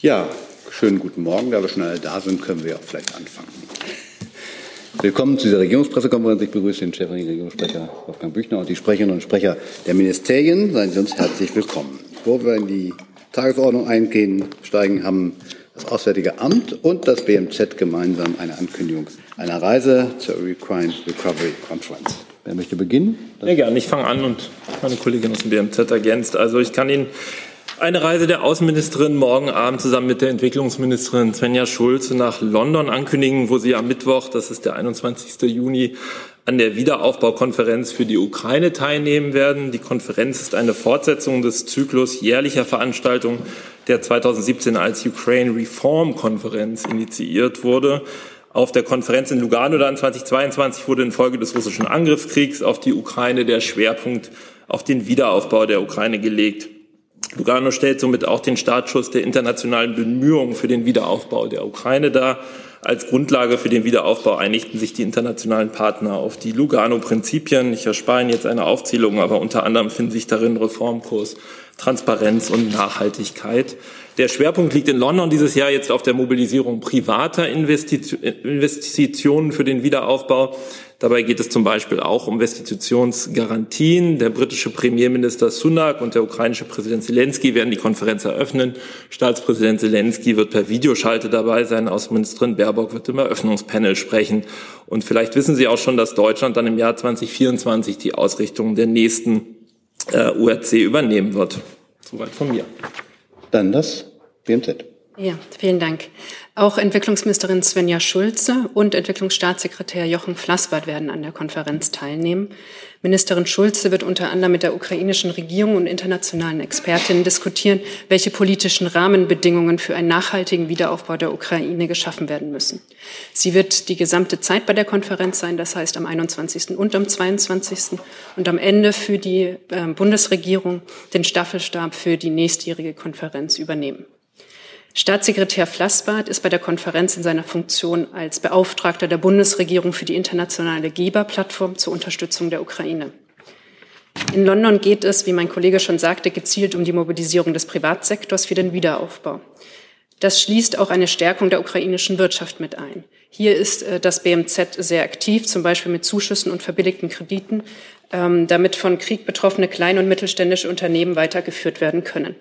Ja, schönen guten Morgen. Da wir schon alle da sind, können wir auch vielleicht anfangen. Willkommen zu dieser Regierungspressekonferenz. Ich begrüße den Chefregierungssprecher Wolfgang Büchner und die Sprecherinnen und Sprecher der Ministerien. Seien Sie uns herzlich willkommen. Bevor wir in die Tagesordnung eingehen, steigen, haben das Auswärtige Amt und das BMZ gemeinsam eine Ankündigung einer Reise zur Crime Recovery Conference. Wer möchte beginnen? Sehr gerne. Ich fange an und meine Kollegin aus dem BMZ ergänzt. Also ich kann Ihnen eine Reise der Außenministerin morgen Abend zusammen mit der Entwicklungsministerin Svenja Schulze nach London ankündigen, wo sie am Mittwoch, das ist der 21. Juni, an der Wiederaufbaukonferenz für die Ukraine teilnehmen werden. Die Konferenz ist eine Fortsetzung des Zyklus jährlicher Veranstaltungen, der 2017 als Ukraine Reform Konferenz initiiert wurde. Auf der Konferenz in Lugano dann 2022 wurde infolge des russischen Angriffskriegs auf die Ukraine der Schwerpunkt auf den Wiederaufbau der Ukraine gelegt. Lugano stellt somit auch den Startschuss der internationalen Bemühungen für den Wiederaufbau der Ukraine dar. Als Grundlage für den Wiederaufbau einigten sich die internationalen Partner auf die Lugano-Prinzipien. Ich erspare Ihnen jetzt eine Aufzählung, aber unter anderem finden sich darin Reformkurs, Transparenz und Nachhaltigkeit. Der Schwerpunkt liegt in London dieses Jahr jetzt auf der Mobilisierung privater Investitionen für den Wiederaufbau. Dabei geht es zum Beispiel auch um Restitutionsgarantien. Der britische Premierminister Sunak und der ukrainische Präsident Zelensky werden die Konferenz eröffnen. Staatspräsident Zelensky wird per Videoschalte dabei sein. Außenministerin Baerbock wird im Eröffnungspanel sprechen. Und vielleicht wissen Sie auch schon, dass Deutschland dann im Jahr 2024 die Ausrichtung der nächsten äh, URC übernehmen wird. Soweit von mir. Dann das BMZ. Ja, vielen Dank. Auch Entwicklungsministerin Svenja Schulze und Entwicklungsstaatssekretär Jochen Flassbart werden an der Konferenz teilnehmen. Ministerin Schulze wird unter anderem mit der ukrainischen Regierung und internationalen Expertinnen diskutieren, welche politischen Rahmenbedingungen für einen nachhaltigen Wiederaufbau der Ukraine geschaffen werden müssen. Sie wird die gesamte Zeit bei der Konferenz sein, das heißt am 21. und am 22. und am Ende für die äh, Bundesregierung den Staffelstab für die nächstjährige Konferenz übernehmen. Staatssekretär Flassbart ist bei der Konferenz in seiner Funktion als Beauftragter der Bundesregierung für die internationale Geberplattform zur Unterstützung der Ukraine. In London geht es, wie mein Kollege schon sagte, gezielt um die Mobilisierung des Privatsektors für den Wiederaufbau. Das schließt auch eine Stärkung der ukrainischen Wirtschaft mit ein. Hier ist äh, das BMZ sehr aktiv, zum Beispiel mit Zuschüssen und verbilligten Krediten, damit von Krieg betroffene kleine und mittelständische Unternehmen weitergeführt werden können.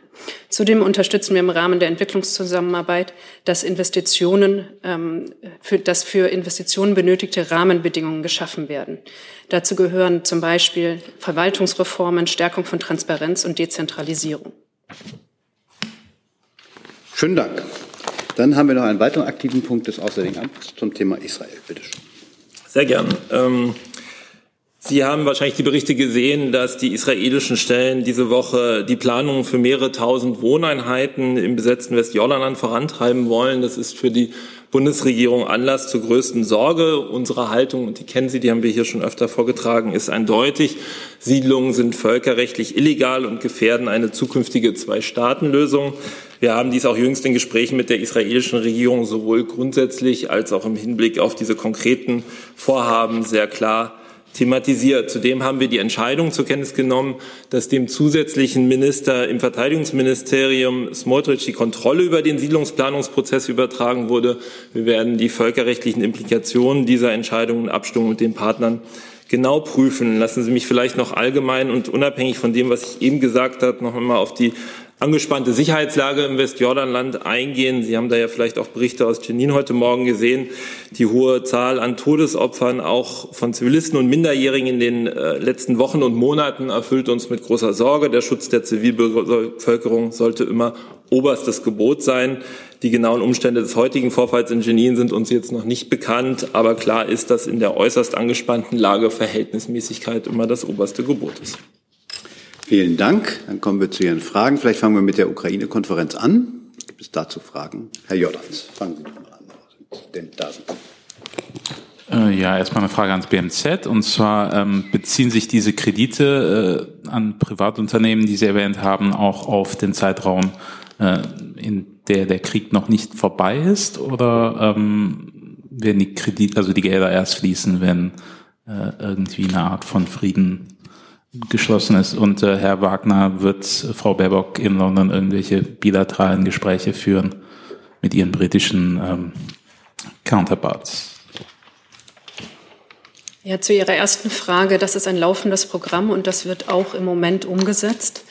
Zudem unterstützen wir im Rahmen der Entwicklungszusammenarbeit, dass Investitionen, ähm, für, dass für Investitionen benötigte Rahmenbedingungen geschaffen werden. Dazu gehören zum Beispiel Verwaltungsreformen, Stärkung von Transparenz und Dezentralisierung. Schönen Dank. Dann haben wir noch einen weiteren aktiven Punkt des Auswärtigen Amts zum Thema Israel. Bitte schön. Sehr gern. Ähm Sie haben wahrscheinlich die Berichte gesehen, dass die israelischen Stellen diese Woche die Planungen für mehrere tausend Wohneinheiten im besetzten Westjordanland vorantreiben wollen. Das ist für die Bundesregierung Anlass zur größten Sorge. Unsere Haltung, und die kennen Sie, die haben wir hier schon öfter vorgetragen, ist eindeutig. Siedlungen sind völkerrechtlich illegal und gefährden eine zukünftige Zwei-Staaten-Lösung. Wir haben dies auch jüngst in Gesprächen mit der israelischen Regierung sowohl grundsätzlich als auch im Hinblick auf diese konkreten Vorhaben sehr klar thematisiert. Zudem haben wir die Entscheidung zur Kenntnis genommen, dass dem zusätzlichen Minister im Verteidigungsministerium Smotrich die Kontrolle über den Siedlungsplanungsprozess übertragen wurde. Wir werden die völkerrechtlichen Implikationen dieser Entscheidung in Abstimmung mit den Partnern genau prüfen. Lassen Sie mich vielleicht noch allgemein und unabhängig von dem, was ich eben gesagt habe, noch einmal auf die angespannte Sicherheitslage im Westjordanland eingehen. Sie haben da ja vielleicht auch Berichte aus Jenin heute Morgen gesehen. Die hohe Zahl an Todesopfern auch von Zivilisten und Minderjährigen in den äh, letzten Wochen und Monaten erfüllt uns mit großer Sorge. Der Schutz der Zivilbevölkerung sollte immer oberstes Gebot sein. Die genauen Umstände des heutigen Vorfalls in Jenin sind uns jetzt noch nicht bekannt, aber klar ist, dass in der äußerst angespannten Lage Verhältnismäßigkeit immer das oberste Gebot ist. Vielen Dank. Dann kommen wir zu Ihren Fragen. Vielleicht fangen wir mit der Ukraine-Konferenz an. Gibt es dazu Fragen? Herr Jordans, fangen Sie doch mal an. Denn da sind äh, ja, erstmal eine Frage ans BMZ. Und zwar ähm, beziehen sich diese Kredite äh, an Privatunternehmen, die Sie erwähnt haben, auch auf den Zeitraum, äh, in der der Krieg noch nicht vorbei ist? Oder ähm, werden die Kredite, also die Gelder erst fließen, wenn äh, irgendwie eine Art von Frieden geschlossen ist. Und äh, Herr Wagner wird Frau Baerbock in London irgendwelche bilateralen Gespräche führen mit ihren britischen ähm, Counterparts. Ja, zu Ihrer ersten Frage, das ist ein laufendes Programm und das wird auch im Moment umgesetzt.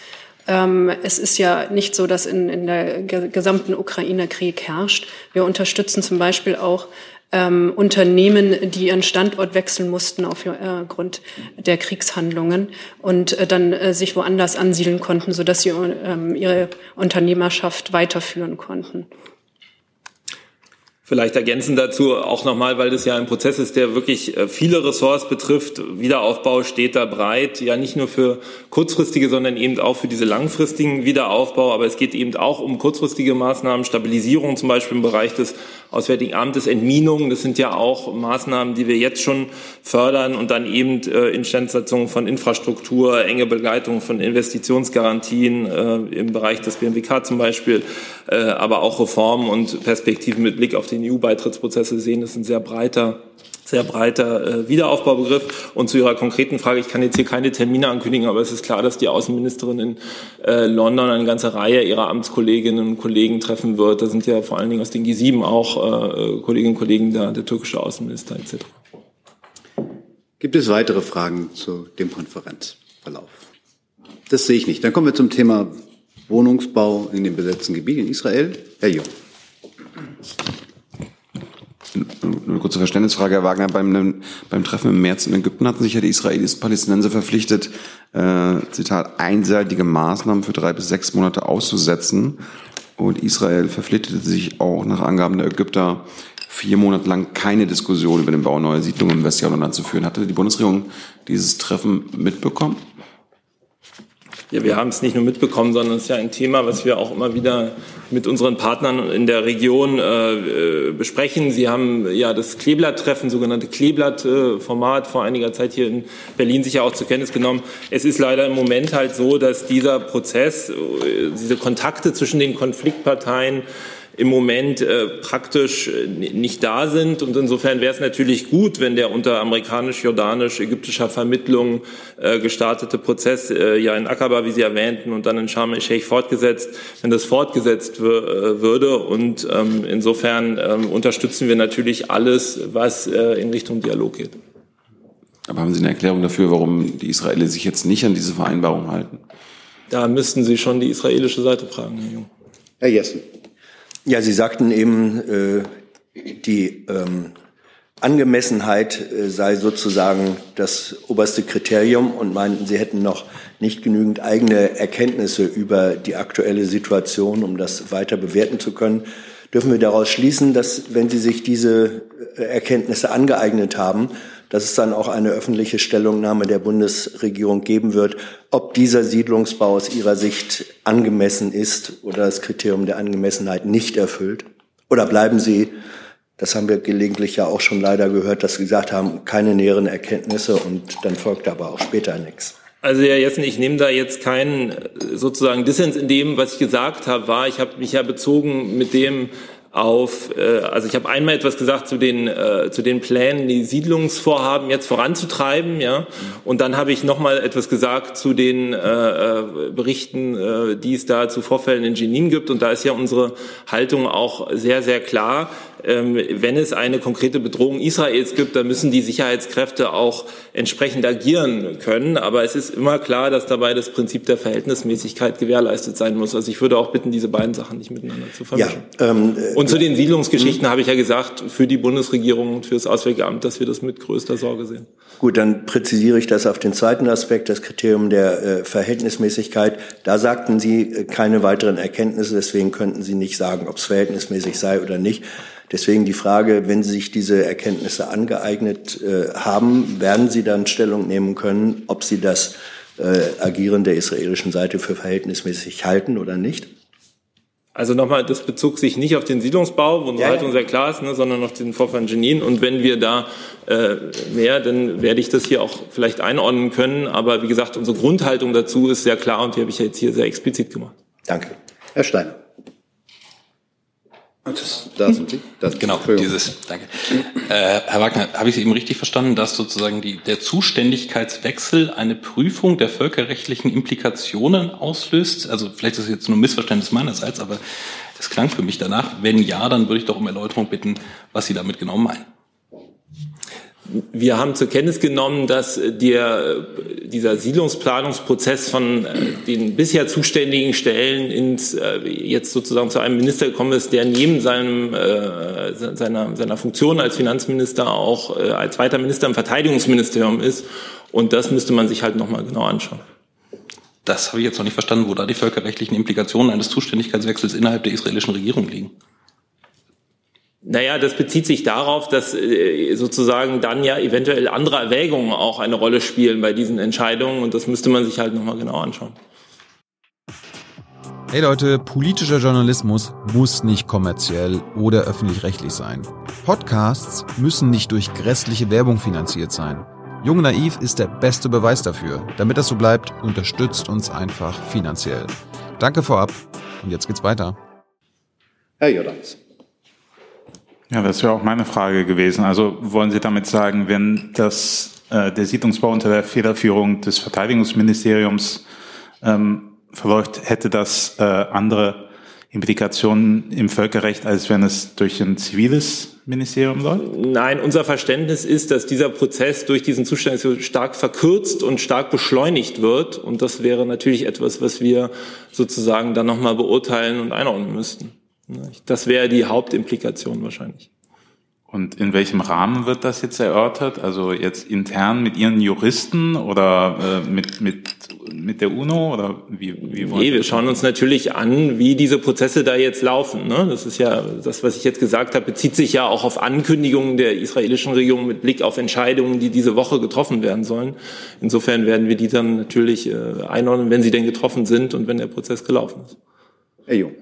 Ähm, es ist ja nicht so, dass in, in der gesamten Ukraine Krieg herrscht. Wir unterstützen zum Beispiel auch ähm, Unternehmen, die ihren Standort wechseln mussten aufgrund äh, der Kriegshandlungen und äh, dann äh, sich woanders ansiedeln konnten, sodass sie ähm, ihre Unternehmerschaft weiterführen konnten. Vielleicht ergänzen dazu auch nochmal, weil das ja ein Prozess ist, der wirklich äh, viele Ressorts betrifft. Wiederaufbau steht da breit, ja nicht nur für kurzfristige, sondern eben auch für diese langfristigen Wiederaufbau. Aber es geht eben auch um kurzfristige Maßnahmen, Stabilisierung zum Beispiel im Bereich des Auswärtigen Amtes, Entminung. Das sind ja auch Maßnahmen, die wir jetzt schon fördern und dann eben äh, Instandsetzung von Infrastruktur, enge Begleitung von Investitionsgarantien äh, im Bereich des BMWK zum Beispiel, aber auch Reformen und Perspektiven mit Blick auf den EU-Beitrittsprozess. Sie sehen, ist ein sehr breiter sehr breiter äh, Wiederaufbaubegriff. Und zu Ihrer konkreten Frage, ich kann jetzt hier keine Termine ankündigen, aber es ist klar, dass die Außenministerin in äh, London eine ganze Reihe ihrer Amtskolleginnen und Kollegen treffen wird. Da sind ja vor allen Dingen aus den G7 auch äh, Kolleginnen und Kollegen da, der türkische Außenminister etc. Gibt es weitere Fragen zu dem Konferenzverlauf? Das sehe ich nicht. Dann kommen wir zum Thema Wohnungsbau in den besetzten Gebieten in Israel. Herr Jung eine kurze Verständnisfrage, Herr Wagner. Beim, beim Treffen im März in Ägypten hatten sich ja die Israelis Palästinenser verpflichtet, äh, Zitat, einseitige Maßnahmen für drei bis sechs Monate auszusetzen. Und Israel verpflichtete sich auch nach Angaben der Ägypter, vier Monate lang keine Diskussion über den Bau neuer Siedlungen im Westjordanland zu führen. Hatte die Bundesregierung dieses Treffen mitbekommen? Ja, wir haben es nicht nur mitbekommen, sondern es ist ja ein Thema, was wir auch immer wieder mit unseren Partnern in der Region äh, besprechen. Sie haben ja das Kleeblatt-Treffen, sogenannte Kleeblatt-Format vor einiger Zeit hier in Berlin sicher auch zur Kenntnis genommen. Es ist leider im Moment halt so, dass dieser Prozess, äh, diese Kontakte zwischen den Konfliktparteien im Moment äh, praktisch äh, nicht da sind. Und insofern wäre es natürlich gut, wenn der unter amerikanisch-jordanisch-ägyptischer Vermittlung äh, gestartete Prozess äh, ja in Aqaba, wie Sie erwähnten, und dann in Sharm el-Sheikh fortgesetzt, wenn das fortgesetzt äh, würde. Und ähm, insofern ähm, unterstützen wir natürlich alles, was äh, in Richtung Dialog geht. Aber haben Sie eine Erklärung dafür, warum die Israelis sich jetzt nicht an diese Vereinbarung halten? Da müssten Sie schon die israelische Seite fragen, Herr Jung. Herr Jessen. Ja, Sie sagten eben, äh, die ähm, Angemessenheit äh, sei sozusagen das oberste Kriterium und meinten, Sie hätten noch nicht genügend eigene Erkenntnisse über die aktuelle Situation, um das weiter bewerten zu können. Dürfen wir daraus schließen, dass wenn Sie sich diese äh, Erkenntnisse angeeignet haben, dass es dann auch eine öffentliche Stellungnahme der Bundesregierung geben wird, ob dieser Siedlungsbau aus Ihrer Sicht angemessen ist oder das Kriterium der Angemessenheit nicht erfüllt? Oder bleiben Sie, das haben wir gelegentlich ja auch schon leider gehört, dass Sie gesagt haben, keine näheren Erkenntnisse und dann folgt aber auch später nichts? Also Herr Jessen, ich nehme da jetzt keinen sozusagen Dissens in dem, was ich gesagt habe, war, ich habe mich ja bezogen mit dem, auf, äh, also ich habe einmal etwas gesagt zu den äh, zu den Plänen, die Siedlungsvorhaben jetzt voranzutreiben, ja, und dann habe ich noch mal etwas gesagt zu den äh, äh, Berichten, äh, die es da zu Vorfällen in Jenin gibt, und da ist ja unsere Haltung auch sehr sehr klar. Ähm, wenn es eine konkrete Bedrohung Israels gibt, dann müssen die Sicherheitskräfte auch entsprechend agieren können. Aber es ist immer klar, dass dabei das Prinzip der Verhältnismäßigkeit gewährleistet sein muss. Also ich würde auch bitten, diese beiden Sachen nicht miteinander zu vermischen. Ja, ähm, äh, und zu den Siedlungsgeschichten hm. habe ich ja gesagt, für die Bundesregierung und für das Auswärtige Amt, dass wir das mit größter Sorge sehen. Gut, dann präzisiere ich das auf den zweiten Aspekt, das Kriterium der äh, Verhältnismäßigkeit. Da sagten Sie äh, keine weiteren Erkenntnisse, deswegen könnten Sie nicht sagen, ob es verhältnismäßig sei oder nicht. Deswegen die Frage, wenn Sie sich diese Erkenntnisse angeeignet äh, haben, werden Sie dann Stellung nehmen können, ob Sie das äh, Agieren der israelischen Seite für verhältnismäßig halten oder nicht? Also nochmal, das bezog sich nicht auf den Siedlungsbau, wo unsere ja, Haltung sehr klar ist, ne, sondern auf den Vorfall in Jenin. Und wenn wir da äh, mehr, dann werde ich das hier auch vielleicht einordnen können. Aber wie gesagt, unsere Grundhaltung dazu ist sehr klar und die habe ich jetzt hier sehr explizit gemacht. Danke. Herr Steiner. Das, da sind Sie. Das, genau, dieses, danke. Äh, Herr Wagner, habe ich Sie eben richtig verstanden, dass sozusagen die, der Zuständigkeitswechsel eine Prüfung der völkerrechtlichen Implikationen auslöst? Also vielleicht ist es jetzt nur ein Missverständnis meinerseits, aber das klang für mich danach. Wenn ja, dann würde ich doch um Erläuterung bitten, was Sie damit genau meinen. Wir haben zur Kenntnis genommen, dass der, dieser Siedlungsplanungsprozess von äh, den bisher zuständigen Stellen ins, äh, jetzt sozusagen zu einem Minister gekommen ist, der neben seinem, äh, seiner, seiner Funktion als Finanzminister auch als zweiter Minister im Verteidigungsministerium ist. Und das müsste man sich halt nochmal genau anschauen. Das habe ich jetzt noch nicht verstanden, wo da die völkerrechtlichen Implikationen eines Zuständigkeitswechsels innerhalb der israelischen Regierung liegen. Naja, das bezieht sich darauf, dass äh, sozusagen dann ja eventuell andere Erwägungen auch eine Rolle spielen bei diesen Entscheidungen und das müsste man sich halt nochmal genau anschauen. Hey Leute, politischer Journalismus muss nicht kommerziell oder öffentlich-rechtlich sein. Podcasts müssen nicht durch grässliche Werbung finanziert sein. Jung Naiv ist der beste Beweis dafür. Damit das so bleibt, unterstützt uns einfach finanziell. Danke vorab und jetzt geht's weiter. Herr Jordans. Ja, das wäre auch meine Frage gewesen. Also wollen Sie damit sagen, wenn das, äh, der Siedlungsbau unter der Federführung des Verteidigungsministeriums ähm, verläuft, hätte das äh, andere Implikationen im Völkerrecht, als wenn es durch ein ziviles Ministerium läuft? Nein, unser Verständnis ist, dass dieser Prozess durch diesen Zustand stark verkürzt und stark beschleunigt wird. Und das wäre natürlich etwas, was wir sozusagen dann nochmal beurteilen und einordnen müssten. Das wäre die Hauptimplikation wahrscheinlich. Und in welchem Rahmen wird das jetzt erörtert? Also jetzt intern mit Ihren Juristen oder äh, mit, mit, mit der UNO oder wie, wie wollen Nee, wir schauen uns natürlich an, wie diese Prozesse da jetzt laufen. Ne? Das ist ja, das, was ich jetzt gesagt habe, bezieht sich ja auch auf Ankündigungen der israelischen Regierung mit Blick auf Entscheidungen, die diese Woche getroffen werden sollen. Insofern werden wir die dann natürlich äh, einordnen, wenn sie denn getroffen sind und wenn der Prozess gelaufen ist. Herr Jung.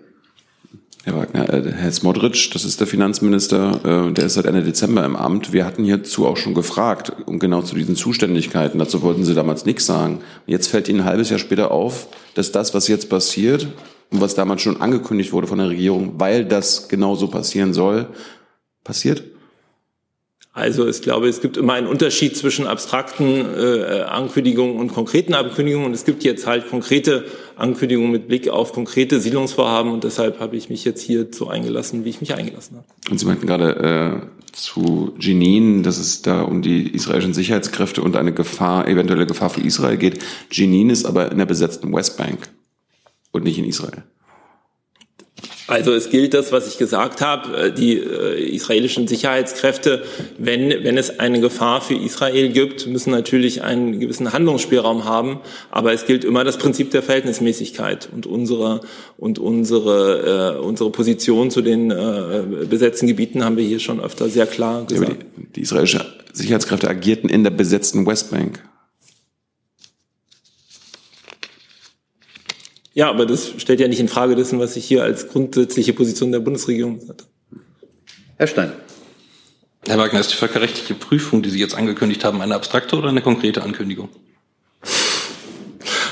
Herr Wagner, äh, Herr Smodric, das ist der Finanzminister, äh, der ist seit Ende Dezember im Amt. Wir hatten hierzu auch schon gefragt, um genau zu diesen Zuständigkeiten. Dazu wollten Sie damals nichts sagen. Jetzt fällt Ihnen ein halbes Jahr später auf, dass das, was jetzt passiert und was damals schon angekündigt wurde von der Regierung, weil das genau so passieren soll, passiert? Also ich glaube, es gibt immer einen Unterschied zwischen abstrakten äh, Ankündigungen und konkreten Ankündigungen. Und es gibt jetzt halt konkrete Ankündigungen mit Blick auf konkrete Siedlungsvorhaben. Und deshalb habe ich mich jetzt hier so eingelassen, wie ich mich eingelassen habe. Und Sie meinten gerade äh, zu Jenin, dass es da um die israelischen Sicherheitskräfte und eine Gefahr, eventuelle Gefahr für Israel geht. Jenin ist aber in der besetzten Westbank und nicht in Israel. Also es gilt das, was ich gesagt habe, äh, die äh, israelischen Sicherheitskräfte, wenn, wenn es eine Gefahr für Israel gibt, müssen natürlich einen gewissen Handlungsspielraum haben, aber es gilt immer das Prinzip der Verhältnismäßigkeit und unsere, und unsere, äh, unsere Position zu den äh, besetzten Gebieten haben wir hier schon öfter sehr klar gesagt. Ja, die, die israelischen Sicherheitskräfte agierten in der besetzten Westbank. Ja, aber das stellt ja nicht in Frage dessen, was ich hier als grundsätzliche Position der Bundesregierung habe. Herr Stein. Herr Wagner, ist die völkerrechtliche Prüfung, die Sie jetzt angekündigt haben, eine abstrakte oder eine konkrete Ankündigung?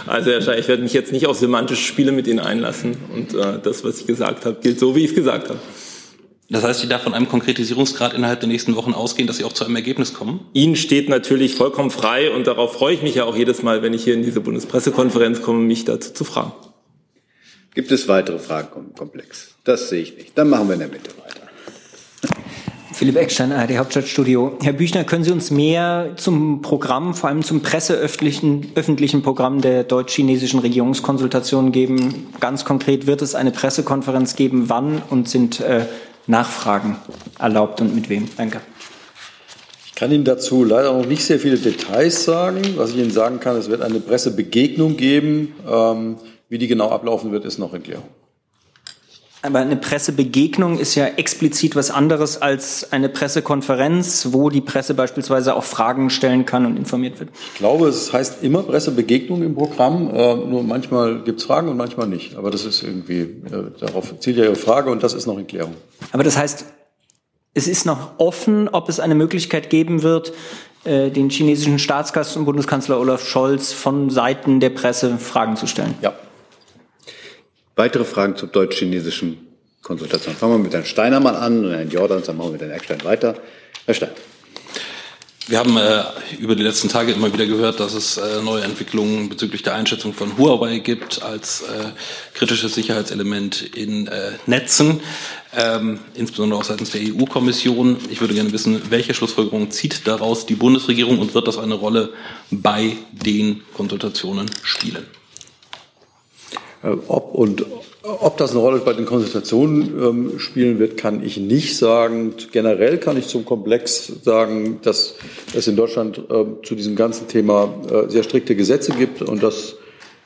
Also Herr Stein, ich werde mich jetzt nicht auf semantische Spiele mit Ihnen einlassen. Und äh, das, was ich gesagt habe, gilt so, wie ich es gesagt habe. Das heißt, Sie darf von einem Konkretisierungsgrad innerhalb der nächsten Wochen ausgehen, dass Sie auch zu einem Ergebnis kommen? Ihnen steht natürlich vollkommen frei und darauf freue ich mich ja auch jedes Mal, wenn ich hier in diese Bundespressekonferenz komme, mich dazu zu fragen. Gibt es weitere Fragen im Komplex? Das sehe ich nicht. Dann machen wir in der Mitte weiter. Philipp Eckstein, ARD Hauptstadtstudio. Herr Büchner, können Sie uns mehr zum Programm, vor allem zum presseöffentlichen öffentlichen Programm der deutsch-chinesischen Regierungskonsultation geben? Ganz konkret, wird es eine Pressekonferenz geben? Wann und sind äh, Nachfragen erlaubt und mit wem? Danke. Ich kann Ihnen dazu leider noch nicht sehr viele Details sagen. Was ich Ihnen sagen kann, es wird eine Pressebegegnung geben. Ähm, wie die genau ablaufen wird, ist noch in Klärung. Aber eine Pressebegegnung ist ja explizit was anderes als eine Pressekonferenz, wo die Presse beispielsweise auch Fragen stellen kann und informiert wird. Ich glaube, es heißt immer Pressebegegnung im Programm. Äh, nur manchmal gibt es Fragen und manchmal nicht. Aber das ist irgendwie, äh, darauf zielt ja Ihre Frage und das ist noch in Klärung. Aber das heißt, es ist noch offen, ob es eine Möglichkeit geben wird, äh, den chinesischen Staatsgast und Bundeskanzler Olaf Scholz von Seiten der Presse Fragen zu stellen. Ja. Weitere Fragen zum deutsch-chinesischen Konsultation. Fangen wir mit Herrn Steiner mal an und Herrn Jordans, dann machen wir mit Herrn Eckstein weiter. Herr Steiner. Wir haben äh, über die letzten Tage immer wieder gehört, dass es äh, neue Entwicklungen bezüglich der Einschätzung von Huawei gibt als äh, kritisches Sicherheitselement in äh, Netzen, ähm, insbesondere auch seitens der EU-Kommission. Ich würde gerne wissen, welche Schlussfolgerungen zieht daraus die Bundesregierung und wird das eine Rolle bei den Konsultationen spielen? Äh, ob und ob das eine Rolle bei den Konsultationen ähm, spielen wird, kann ich nicht sagen. Generell kann ich zum Komplex sagen, dass es in Deutschland äh, zu diesem ganzen Thema äh, sehr strikte Gesetze gibt und das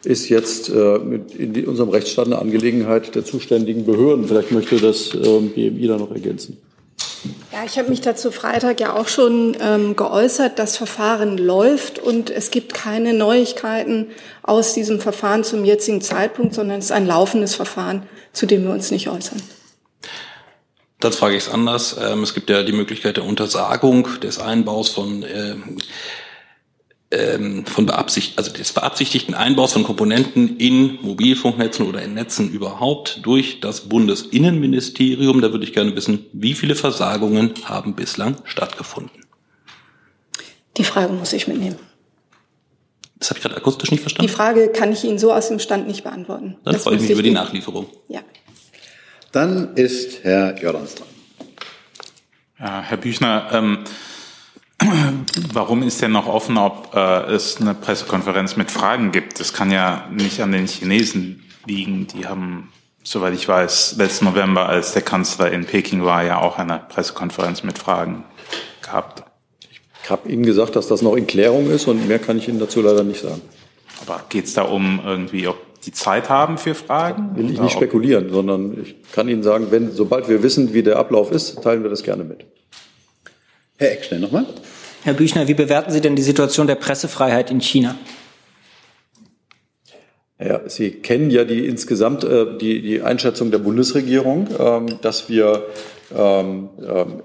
ist jetzt äh, in unserem Rechtsstaat eine Angelegenheit der zuständigen Behörden. Vielleicht möchte das ähm, BMI da noch ergänzen. Ja, ich habe mich dazu Freitag ja auch schon ähm, geäußert. Das Verfahren läuft und es gibt keine Neuigkeiten aus diesem Verfahren zum jetzigen Zeitpunkt, sondern es ist ein laufendes Verfahren, zu dem wir uns nicht äußern. Dann frage ich es anders. Ähm, es gibt ja die Möglichkeit der Untersagung des Einbaus von äh, von beabsicht, also des beabsichtigten Einbaus von Komponenten in Mobilfunknetzen oder in Netzen überhaupt durch das Bundesinnenministerium. Da würde ich gerne wissen, wie viele Versagungen haben bislang stattgefunden? Die Frage muss ich mitnehmen. Das habe ich gerade akustisch nicht verstanden. Die Frage kann ich Ihnen so aus dem Stand nicht beantworten. Dann das freue ich mich über die Nachlieferung. Ja. Dann ist Herr Jordans dran. Ja, Herr Büchner, ähm, Warum ist denn noch offen, ob äh, es eine Pressekonferenz mit Fragen gibt? Das kann ja nicht an den Chinesen liegen. Die haben, soweit ich weiß, letzten November, als der Kanzler in Peking war, ja auch eine Pressekonferenz mit Fragen gehabt. Ich habe Ihnen gesagt, dass das noch in Klärung ist und mehr kann ich Ihnen dazu leider nicht sagen. Aber geht es da um irgendwie, ob die Zeit haben für Fragen? Will ich nicht spekulieren, sondern ich kann Ihnen sagen, wenn, sobald wir wissen, wie der Ablauf ist, teilen wir das gerne mit. Herr Eckstein nochmal. Herr Büchner, wie bewerten Sie denn die Situation der Pressefreiheit in China? Ja, Sie kennen ja die insgesamt äh, die, die Einschätzung der Bundesregierung, ähm, dass wir ähm, ähm,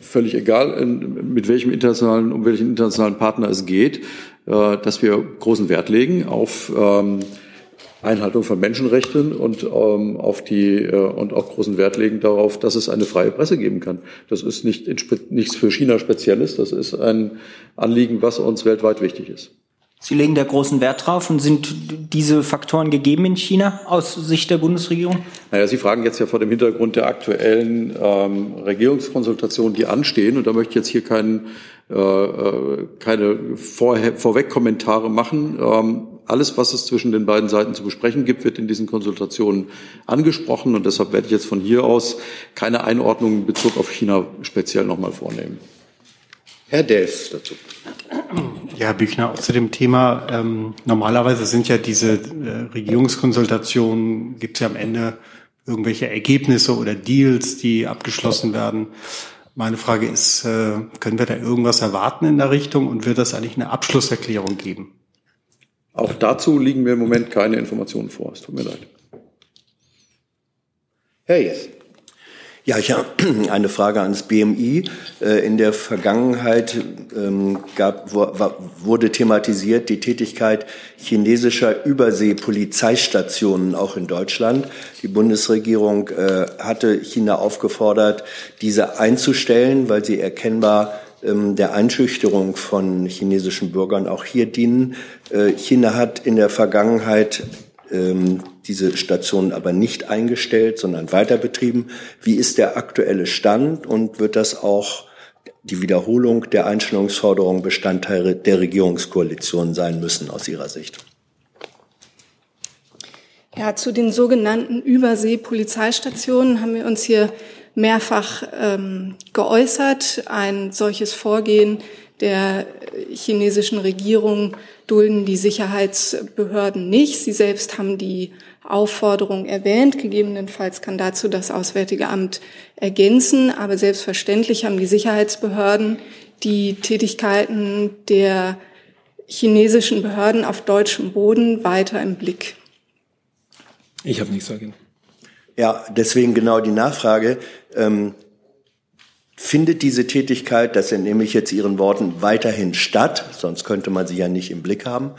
völlig egal, in, mit welchem internationalen, um welchen internationalen Partner es geht, äh, dass wir großen Wert legen auf ähm, Einhaltung von Menschenrechten und ähm, auf die äh, und auch großen Wert legen darauf, dass es eine freie Presse geben kann. Das ist nicht nichts für China Spezielles. Das ist ein Anliegen, was uns weltweit wichtig ist. Sie legen da großen Wert drauf und sind diese Faktoren gegeben in China aus Sicht der Bundesregierung? Naja, Sie fragen jetzt ja vor dem Hintergrund der aktuellen ähm, Regierungskonsultationen, die anstehen. Und da möchte ich jetzt hier keinen, äh, äh keine Vorher Vorwegkommentare machen. Ähm, alles, was es zwischen den beiden Seiten zu besprechen gibt, wird in diesen Konsultationen angesprochen. Und deshalb werde ich jetzt von hier aus keine Einordnung in Bezug auf China speziell nochmal vornehmen. Herr Delfs dazu. Ja, Büchner, auch zu dem Thema. Ähm, normalerweise sind ja diese äh, Regierungskonsultationen, gibt es ja am Ende irgendwelche Ergebnisse oder Deals, die abgeschlossen werden. Meine Frage ist, äh, können wir da irgendwas erwarten in der Richtung und wird das eigentlich eine Abschlusserklärung geben? Auch dazu liegen mir im Moment keine Informationen vor. Es tut mir leid. Herr Jess. Ja, ich habe eine Frage ans BMI. Äh, in der Vergangenheit ähm, gab, wurde thematisiert die Tätigkeit chinesischer Überseepolizeistationen auch in Deutschland. Die Bundesregierung äh, hatte China aufgefordert, diese einzustellen, weil sie erkennbar der Einschüchterung von chinesischen Bürgern auch hier dienen. Äh, China hat in der Vergangenheit ähm, diese Station aber nicht eingestellt, sondern weiter betrieben. Wie ist der aktuelle Stand und wird das auch die Wiederholung der Einstellungsforderung Bestandteil der Regierungskoalition sein müssen aus Ihrer Sicht? Ja, zu den sogenannten Übersee-Polizeistationen haben wir uns hier mehrfach ähm, geäußert. Ein solches Vorgehen der chinesischen Regierung dulden die Sicherheitsbehörden nicht. Sie selbst haben die Aufforderung erwähnt. Gegebenenfalls kann dazu das Auswärtige Amt ergänzen. Aber selbstverständlich haben die Sicherheitsbehörden die Tätigkeiten der chinesischen Behörden auf deutschem Boden weiter im Blick. Ich habe nichts dagegen. Ja, deswegen genau die Nachfrage. Ähm, findet diese Tätigkeit, das entnehme ich jetzt Ihren Worten, weiterhin statt? Sonst könnte man sie ja nicht im Blick haben.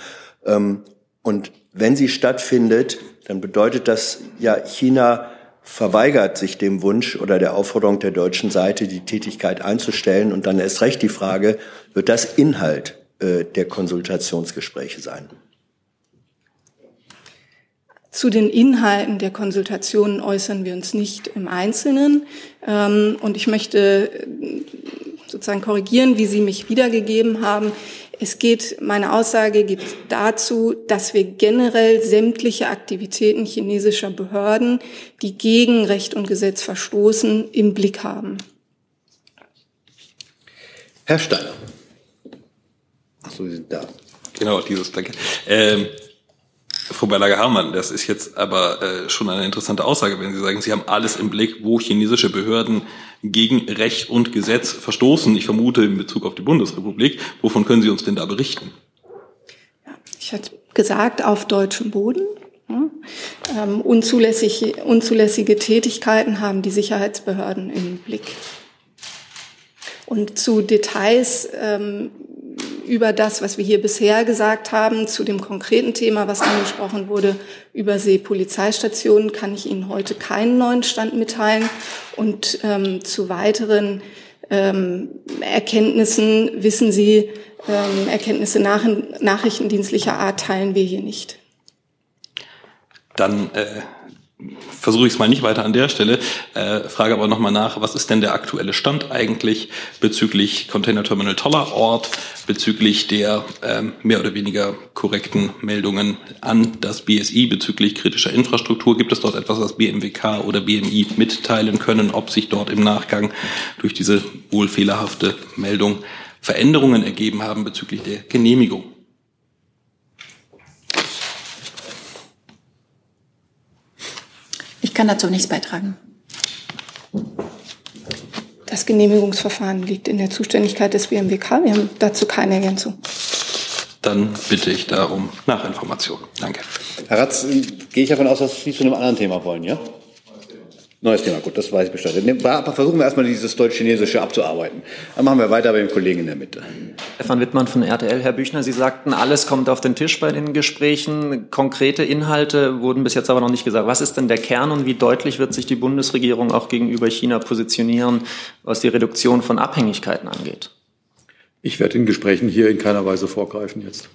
Ähm, und wenn sie stattfindet, dann bedeutet das ja, China verweigert sich dem Wunsch oder der Aufforderung der deutschen Seite, die Tätigkeit einzustellen. Und dann erst recht die Frage, wird das Inhalt äh, der Konsultationsgespräche sein? Zu den Inhalten der Konsultationen äußern wir uns nicht im Einzelnen. Ähm, und ich möchte äh, sozusagen korrigieren, wie Sie mich wiedergegeben haben. Es geht, meine Aussage geht dazu, dass wir generell sämtliche Aktivitäten chinesischer Behörden, die gegen Recht und Gesetz verstoßen, im Blick haben. Herr Steiner. Achso, Sie sind da. Genau, dieses, danke. Ähm, Frau Berlage-Harmann, das ist jetzt aber äh, schon eine interessante Aussage, wenn Sie sagen, Sie haben alles im Blick, wo chinesische Behörden gegen Recht und Gesetz verstoßen. Ich vermute in Bezug auf die Bundesrepublik. Wovon können Sie uns denn da berichten? Ich hatte gesagt, auf deutschem Boden. Ähm, unzulässige, unzulässige Tätigkeiten haben die Sicherheitsbehörden im Blick. Und zu Details ähm, über das, was wir hier bisher gesagt haben, zu dem konkreten Thema, was angesprochen wurde, Übersee-Polizeistationen, kann ich Ihnen heute keinen neuen Stand mitteilen. Und ähm, zu weiteren ähm, Erkenntnissen wissen Sie, ähm, Erkenntnisse nach, nachrichtendienstlicher Art teilen wir hier nicht. Dann äh, versuche ich es mal nicht weiter an der Stelle, äh, frage aber nochmal nach, was ist denn der aktuelle Stand eigentlich bezüglich Container Terminal Tollerort, bezüglich der äh, mehr oder weniger korrekten Meldungen an das BSI bezüglich kritischer Infrastruktur? Gibt es dort etwas, was BMWK oder BMI mitteilen können, ob sich dort im Nachgang durch diese wohl fehlerhafte Meldung Veränderungen ergeben haben bezüglich der Genehmigung? Ich kann dazu nichts beitragen. Das Genehmigungsverfahren liegt in der Zuständigkeit des BMWK. Wir haben dazu keine Ergänzung. Dann bitte ich darum Nachinformation. Danke. Herr Ratz, gehe ich davon aus, dass Sie zu einem anderen Thema wollen, ja? Neues Thema, gut, das weiß ich Bescheid. Versuchen wir erstmal dieses Deutsch-Chinesische abzuarbeiten. Dann machen wir weiter bei dem Kollegen in der Mitte. Stefan Wittmann von RTL. Herr Büchner, Sie sagten, alles kommt auf den Tisch bei den Gesprächen. Konkrete Inhalte wurden bis jetzt aber noch nicht gesagt. Was ist denn der Kern und wie deutlich wird sich die Bundesregierung auch gegenüber China positionieren, was die Reduktion von Abhängigkeiten angeht? Ich werde in Gesprächen hier in keiner Weise vorgreifen jetzt.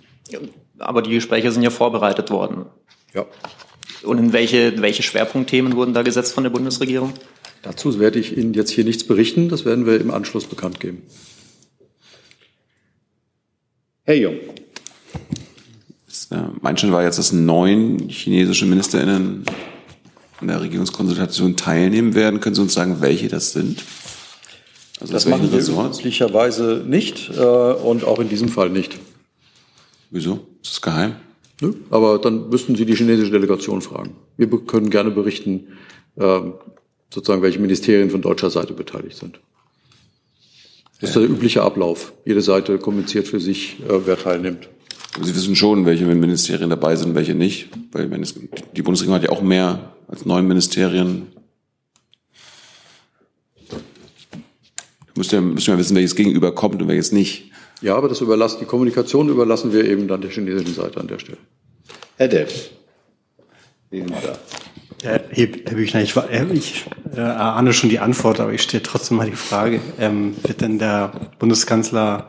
Aber die Gespräche sind ja vorbereitet worden. Ja. Und in welche, welche Schwerpunktthemen wurden da gesetzt von der Bundesregierung? Dazu werde ich Ihnen jetzt hier nichts berichten. Das werden wir im Anschluss bekannt geben. Herr Jung. Äh, mein Stand war jetzt, dass neun chinesische MinisterInnen an der Regierungskonsultation teilnehmen werden. Können Sie uns sagen, welche das sind? Also das machen wir üblicherweise nicht äh, und auch in diesem Fall nicht. Wieso? Ist das geheim? Nö, aber dann müssten Sie die chinesische Delegation fragen. Wir können gerne berichten, äh, sozusagen, welche Ministerien von deutscher Seite beteiligt sind. Das ist der übliche Ablauf. Jede Seite kommuniziert für sich, äh, wer teilnimmt. Sie wissen schon, welche Ministerien dabei sind, welche nicht. Weil wenn es, die Bundesregierung hat ja auch mehr als neun Ministerien. Ihr, müsst ihr mal wissen, welches Gegenüber kommt und welches nicht. Ja, aber das überlassen, die Kommunikation überlassen wir eben dann der chinesischen Seite an der Stelle. Herr Delf. Sie sind da. Herr, Herr Büchner, ich, ich äh, ahne schon die Antwort, aber ich stelle trotzdem mal die Frage, ähm, wird denn der Bundeskanzler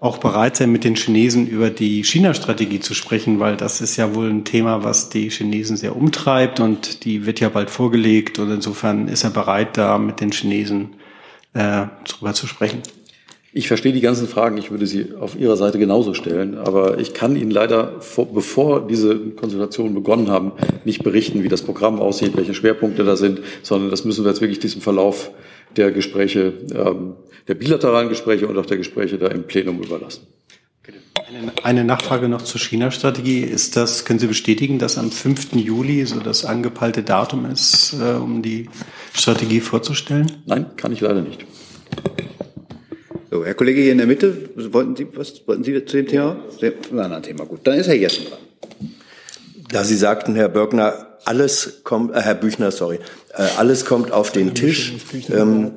auch bereit sein, mit den Chinesen über die China-Strategie zu sprechen, weil das ist ja wohl ein Thema, was die Chinesen sehr umtreibt und die wird ja bald vorgelegt und insofern ist er bereit, da mit den Chinesen äh, drüber zu sprechen. Ich verstehe die ganzen Fragen, ich würde sie auf Ihrer Seite genauso stellen, aber ich kann Ihnen leider, vor, bevor diese Konsultationen begonnen haben, nicht berichten, wie das Programm aussieht, welche Schwerpunkte da sind, sondern das müssen wir jetzt wirklich diesem Verlauf der Gespräche, ähm, der bilateralen Gespräche und auch der Gespräche da im Plenum überlassen. Eine Nachfrage noch zur China-Strategie. Ist das, können Sie bestätigen, dass am 5. Juli so das angepeilte Datum ist, äh, um die Strategie vorzustellen? Nein, kann ich leider nicht. So, Herr Kollege hier in der Mitte, wollten Sie was wollten Sie zu dem Thema? Ein anderes Thema, gut. Dann ist Herr Jessen dran. Da Sie sagten, Herr Börgner, alles kommt, äh, Herr Büchner, sorry, äh, alles kommt auf den Tisch. Ähm,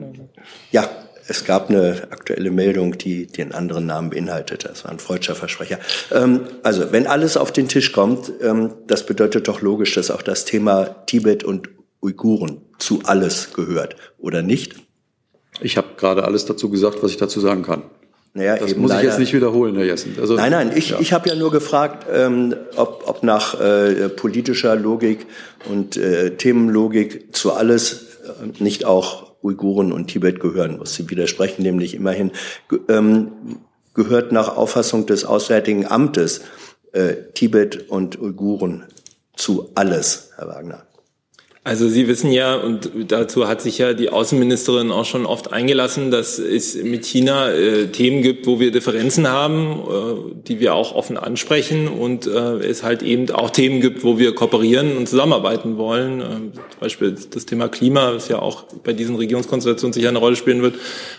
ja, es gab eine aktuelle Meldung, die den anderen Namen beinhaltet. Das war ein freudscher Versprecher. Ähm, also, wenn alles auf den Tisch kommt, ähm, das bedeutet doch logisch, dass auch das Thema Tibet und Uiguren zu alles gehört oder nicht? Ich habe gerade alles dazu gesagt, was ich dazu sagen kann. Naja, das muss ich jetzt nicht wiederholen, Herr Jessen. Also, nein, nein, ich, ja. ich habe ja nur gefragt, ähm, ob, ob nach äh, politischer Logik und äh, Themenlogik zu alles äh, nicht auch Uiguren und Tibet gehören muss. Sie widersprechen nämlich immerhin. Ähm, gehört nach Auffassung des Auswärtigen Amtes äh, Tibet und Uiguren zu alles, Herr Wagner. Also Sie wissen ja, und dazu hat sich ja die Außenministerin auch schon oft eingelassen, dass es mit China äh, Themen gibt, wo wir Differenzen haben, äh, die wir auch offen ansprechen und äh, es halt eben auch Themen gibt, wo wir kooperieren und zusammenarbeiten wollen. Äh, zum Beispiel das Thema Klima, das ja auch bei diesen Regierungskonstellationen sicher eine Rolle spielen wird.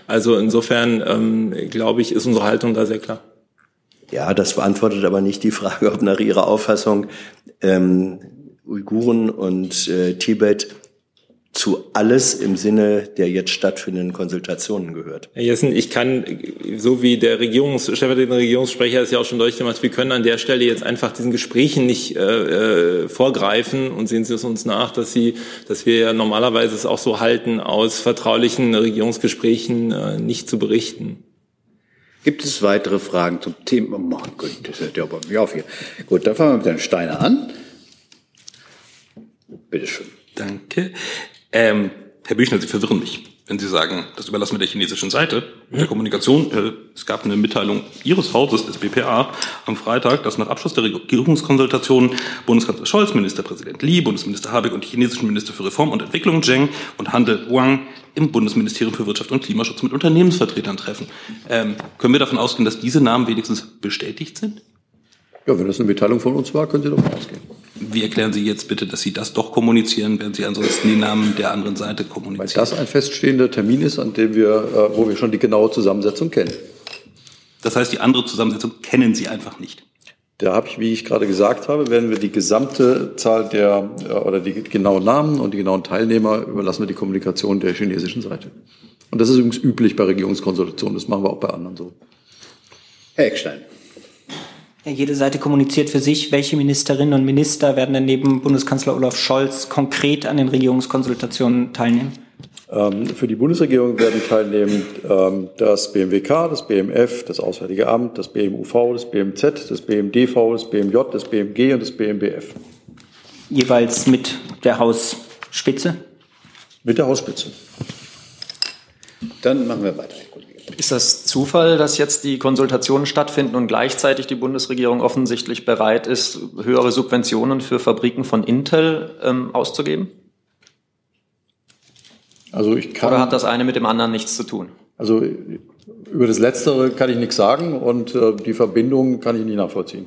Also insofern, ähm, glaube ich, ist unsere Haltung da sehr klar. Ja, das beantwortet aber nicht die Frage, ob nach Ihrer Auffassung ähm, Uiguren und äh, Tibet zu alles im Sinne der jetzt stattfindenden Konsultationen gehört. Herr Jessen, ich kann, so wie der Regierungs, stellvertretende Regierungssprecher es ja auch schon deutlich gemacht, wir können an der Stelle jetzt einfach diesen Gesprächen nicht äh, äh, vorgreifen und sehen Sie es uns nach, dass Sie, dass wir ja normalerweise es auch so halten, aus vertraulichen Regierungsgesprächen äh, nicht zu berichten. Gibt es weitere Fragen zum Thema? Oh mein Gott, das hört ja bei mir auf hier. Gut, dann fangen wir mit Herrn Steiner an. Bitte schön. Danke. Ähm, Herr Büchner, Sie verwirren mich, wenn Sie sagen, das überlassen wir der chinesischen Seite. Der Kommunikation, äh, es gab eine Mitteilung Ihres Hauses, des BPA, am Freitag, dass nach Abschluss der Regierungskonsultation Bundeskanzler Scholz, Ministerpräsident Li, Bundesminister Habeck und die chinesischen Minister für Reform und Entwicklung Zheng und Handel Wang im Bundesministerium für Wirtschaft und Klimaschutz mit Unternehmensvertretern treffen. Ähm, können wir davon ausgehen, dass diese Namen wenigstens bestätigt sind? Ja, wenn das eine Mitteilung von uns war, können Sie davon ausgehen. Wie erklären Sie jetzt bitte, dass Sie das doch kommunizieren, während Sie ansonsten die Namen der anderen Seite kommunizieren? Weil das ein feststehender Termin ist, an dem wir, äh, wo wir schon die genaue Zusammensetzung kennen. Das heißt, die andere Zusammensetzung kennen Sie einfach nicht. Da habe ich, wie ich gerade gesagt habe, werden wir die gesamte Zahl der äh, oder die genauen Namen und die genauen Teilnehmer überlassen wir die Kommunikation der chinesischen Seite. Und das ist übrigens üblich bei Regierungskonsultationen. Das machen wir auch bei anderen so. Herr Eckstein. Jede Seite kommuniziert für sich, welche Ministerinnen und Minister werden denn neben Bundeskanzler Olaf Scholz konkret an den Regierungskonsultationen teilnehmen? Ähm, für die Bundesregierung werden teilnehmen ähm, das BMWK, das BMF, das Auswärtige Amt, das BMUV, das BMZ, das BMDV, das BMJ, das BMG und das BMBF. Jeweils mit der Hausspitze? Mit der Hausspitze. Dann machen wir weiter. Ist das Zufall, dass jetzt die Konsultationen stattfinden und gleichzeitig die Bundesregierung offensichtlich bereit ist, höhere Subventionen für Fabriken von Intel ähm, auszugeben? Also ich kann, Oder hat das eine mit dem anderen nichts zu tun? Also über das Letztere kann ich nichts sagen und äh, die Verbindung kann ich nicht nachvollziehen.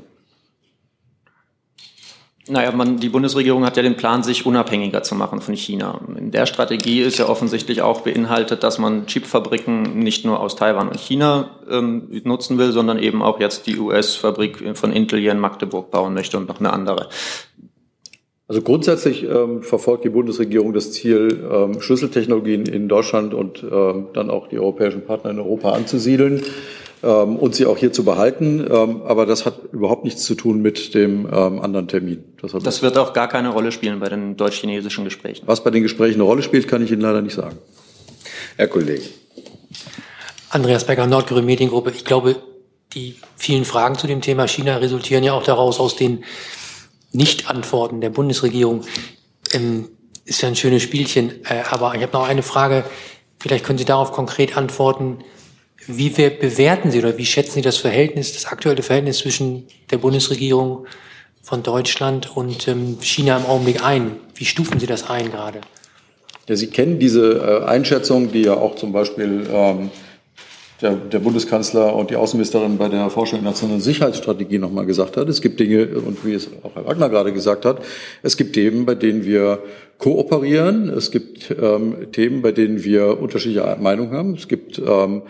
Naja, man, die Bundesregierung hat ja den Plan, sich unabhängiger zu machen von China. In der Strategie ist ja offensichtlich auch beinhaltet, dass man Chipfabriken nicht nur aus Taiwan und China ähm, nutzen will, sondern eben auch jetzt die US-Fabrik von Intel hier in Magdeburg bauen möchte und noch eine andere. Also grundsätzlich ähm, verfolgt die Bundesregierung das Ziel, ähm, Schlüsseltechnologien in Deutschland und ähm, dann auch die europäischen Partner in Europa anzusiedeln ähm, und sie auch hier zu behalten. Ähm, aber das hat überhaupt nichts zu tun mit dem ähm, anderen Termin. Das, das wird auch gar keine Rolle spielen bei den deutsch-chinesischen Gesprächen. Was bei den Gesprächen eine Rolle spielt, kann ich Ihnen leider nicht sagen. Herr Kollege. Andreas Becker, Nordkorea Mediengruppe. Ich glaube, die vielen Fragen zu dem Thema China resultieren ja auch daraus aus den Nicht-Antworten der Bundesregierung. Ähm, ist ja ein schönes Spielchen. Äh, aber ich habe noch eine Frage. Vielleicht können Sie darauf konkret antworten. Wie bewerten Sie oder wie schätzen Sie das Verhältnis, das aktuelle Verhältnis zwischen der Bundesregierung von Deutschland und ähm, China im Augenblick ein? Wie stufen Sie das ein gerade? Ja, Sie kennen diese äh, Einschätzung, die ja auch zum Beispiel ähm, der, der, Bundeskanzler und die Außenministerin bei der Vorstellung der nationalen Sicherheitsstrategie nochmal gesagt hat. Es gibt Dinge, und wie es auch Herr Wagner gerade gesagt hat, es gibt Themen, bei denen wir kooperieren. Es gibt ähm, Themen, bei denen wir unterschiedliche Meinungen haben. Es gibt ähm,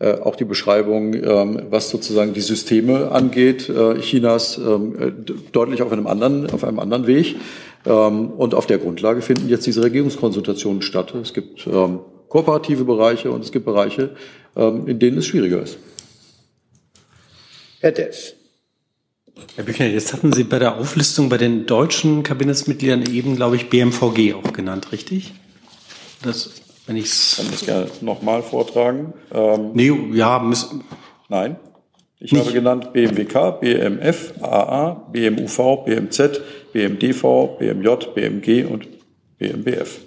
äh, auch die Beschreibung, ähm, was sozusagen die Systeme angeht, äh, Chinas ähm, äh, deutlich auf einem anderen, auf einem anderen Weg. Ähm, und auf der Grundlage finden jetzt diese Regierungskonsultationen statt. Es gibt ähm, kooperative Bereiche und es gibt Bereiche, ähm, in denen es schwieriger ist. Herr Dess. Herr Büchner, jetzt hatten Sie bei der Auflistung bei den deutschen Kabinettsmitgliedern eben, glaube ich, BMVG auch genannt, richtig? Das, wenn ich es. Kann das gerne nochmal vortragen? Ähm, nee, ja, müssen. Nein. Ich Nicht. habe genannt BMWK, BMF, AA, BMUV, BMZ, BMDV, BMJ, BMG und BMBF.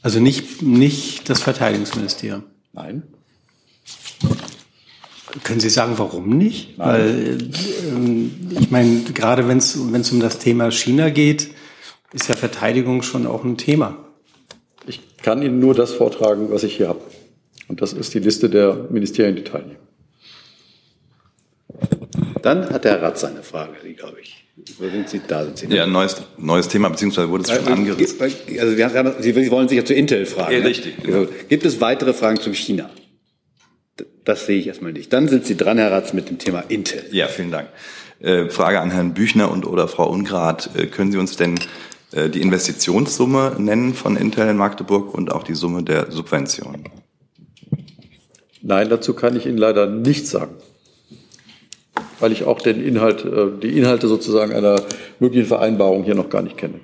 Also nicht, nicht das Verteidigungsministerium? Nein. Können Sie sagen, warum nicht? Nein. Weil äh, ich meine, gerade wenn es um das Thema China geht, ist ja Verteidigung schon auch ein Thema. Ich kann Ihnen nur das vortragen, was ich hier habe. Und das ist die Liste der Ministerien, die teilnehmen. Dann hat der Rat seine Frage, die glaube ich. Wo sind Sie? Da sind Sie. Ja, neues, neues Thema, beziehungsweise wurde es schon äh, angerissen. Also Sie wollen sich ja zu Intel fragen. Ja, richtig. Ne? Genau. Gibt es weitere Fragen zum China? Das sehe ich erstmal nicht. Dann sind Sie dran, Herr Ratz, mit dem Thema Intel. Ja, vielen Dank. Äh, Frage an Herrn Büchner und oder Frau Ungrad. Äh, können Sie uns denn äh, die Investitionssumme nennen von Intel in Magdeburg und auch die Summe der Subvention? Nein, dazu kann ich Ihnen leider nichts sagen. Weil ich auch den Inhalt, äh, die Inhalte sozusagen einer möglichen Vereinbarung hier noch gar nicht kenne.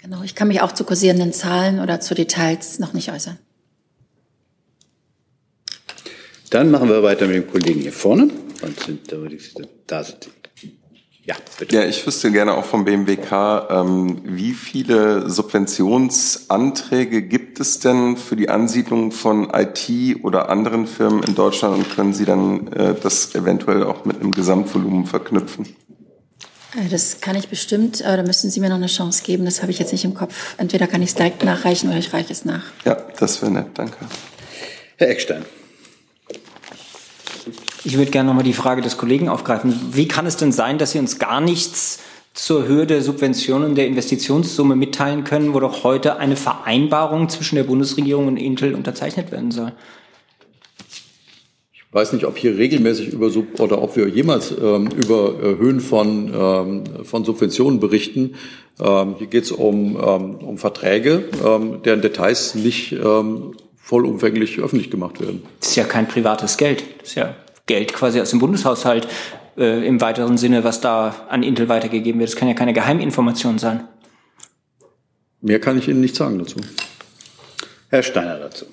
Genau, ich kann mich auch zu kursierenden Zahlen oder zu Details noch nicht äußern. Dann machen wir weiter mit dem Kollegen hier vorne. Da sind Sie. Ja, bitte. Ja, ich wüsste gerne auch vom BMWK, ähm, wie viele Subventionsanträge gibt es denn für die Ansiedlung von IT oder anderen Firmen in Deutschland und können Sie dann äh, das eventuell auch mit einem Gesamtvolumen verknüpfen? Äh, das kann ich bestimmt, aber da müssen Sie mir noch eine Chance geben. Das habe ich jetzt nicht im Kopf. Entweder kann ich es direkt nachreichen oder ich reiche es nach. Ja, das wäre nett. Danke. Herr Eckstein. Ich würde gerne nochmal die Frage des Kollegen aufgreifen. Wie kann es denn sein, dass Sie uns gar nichts zur Höhe der Subventionen der Investitionssumme mitteilen können, wo doch heute eine Vereinbarung zwischen der Bundesregierung und Intel unterzeichnet werden soll? Ich weiß nicht, ob hier regelmäßig über Sub oder ob wir jemals ähm, über äh, Höhen von, ähm, von Subventionen berichten. Ähm, hier geht es um, ähm, um Verträge, ähm, deren Details nicht ähm, vollumfänglich öffentlich gemacht werden. Das ist ja kein privates Geld. Das ist ja Geld quasi aus dem Bundeshaushalt äh, im weiteren Sinne, was da an Intel weitergegeben wird. Das kann ja keine Geheiminformation sein. Mehr kann ich Ihnen nicht sagen dazu. Herr Steiner dazu.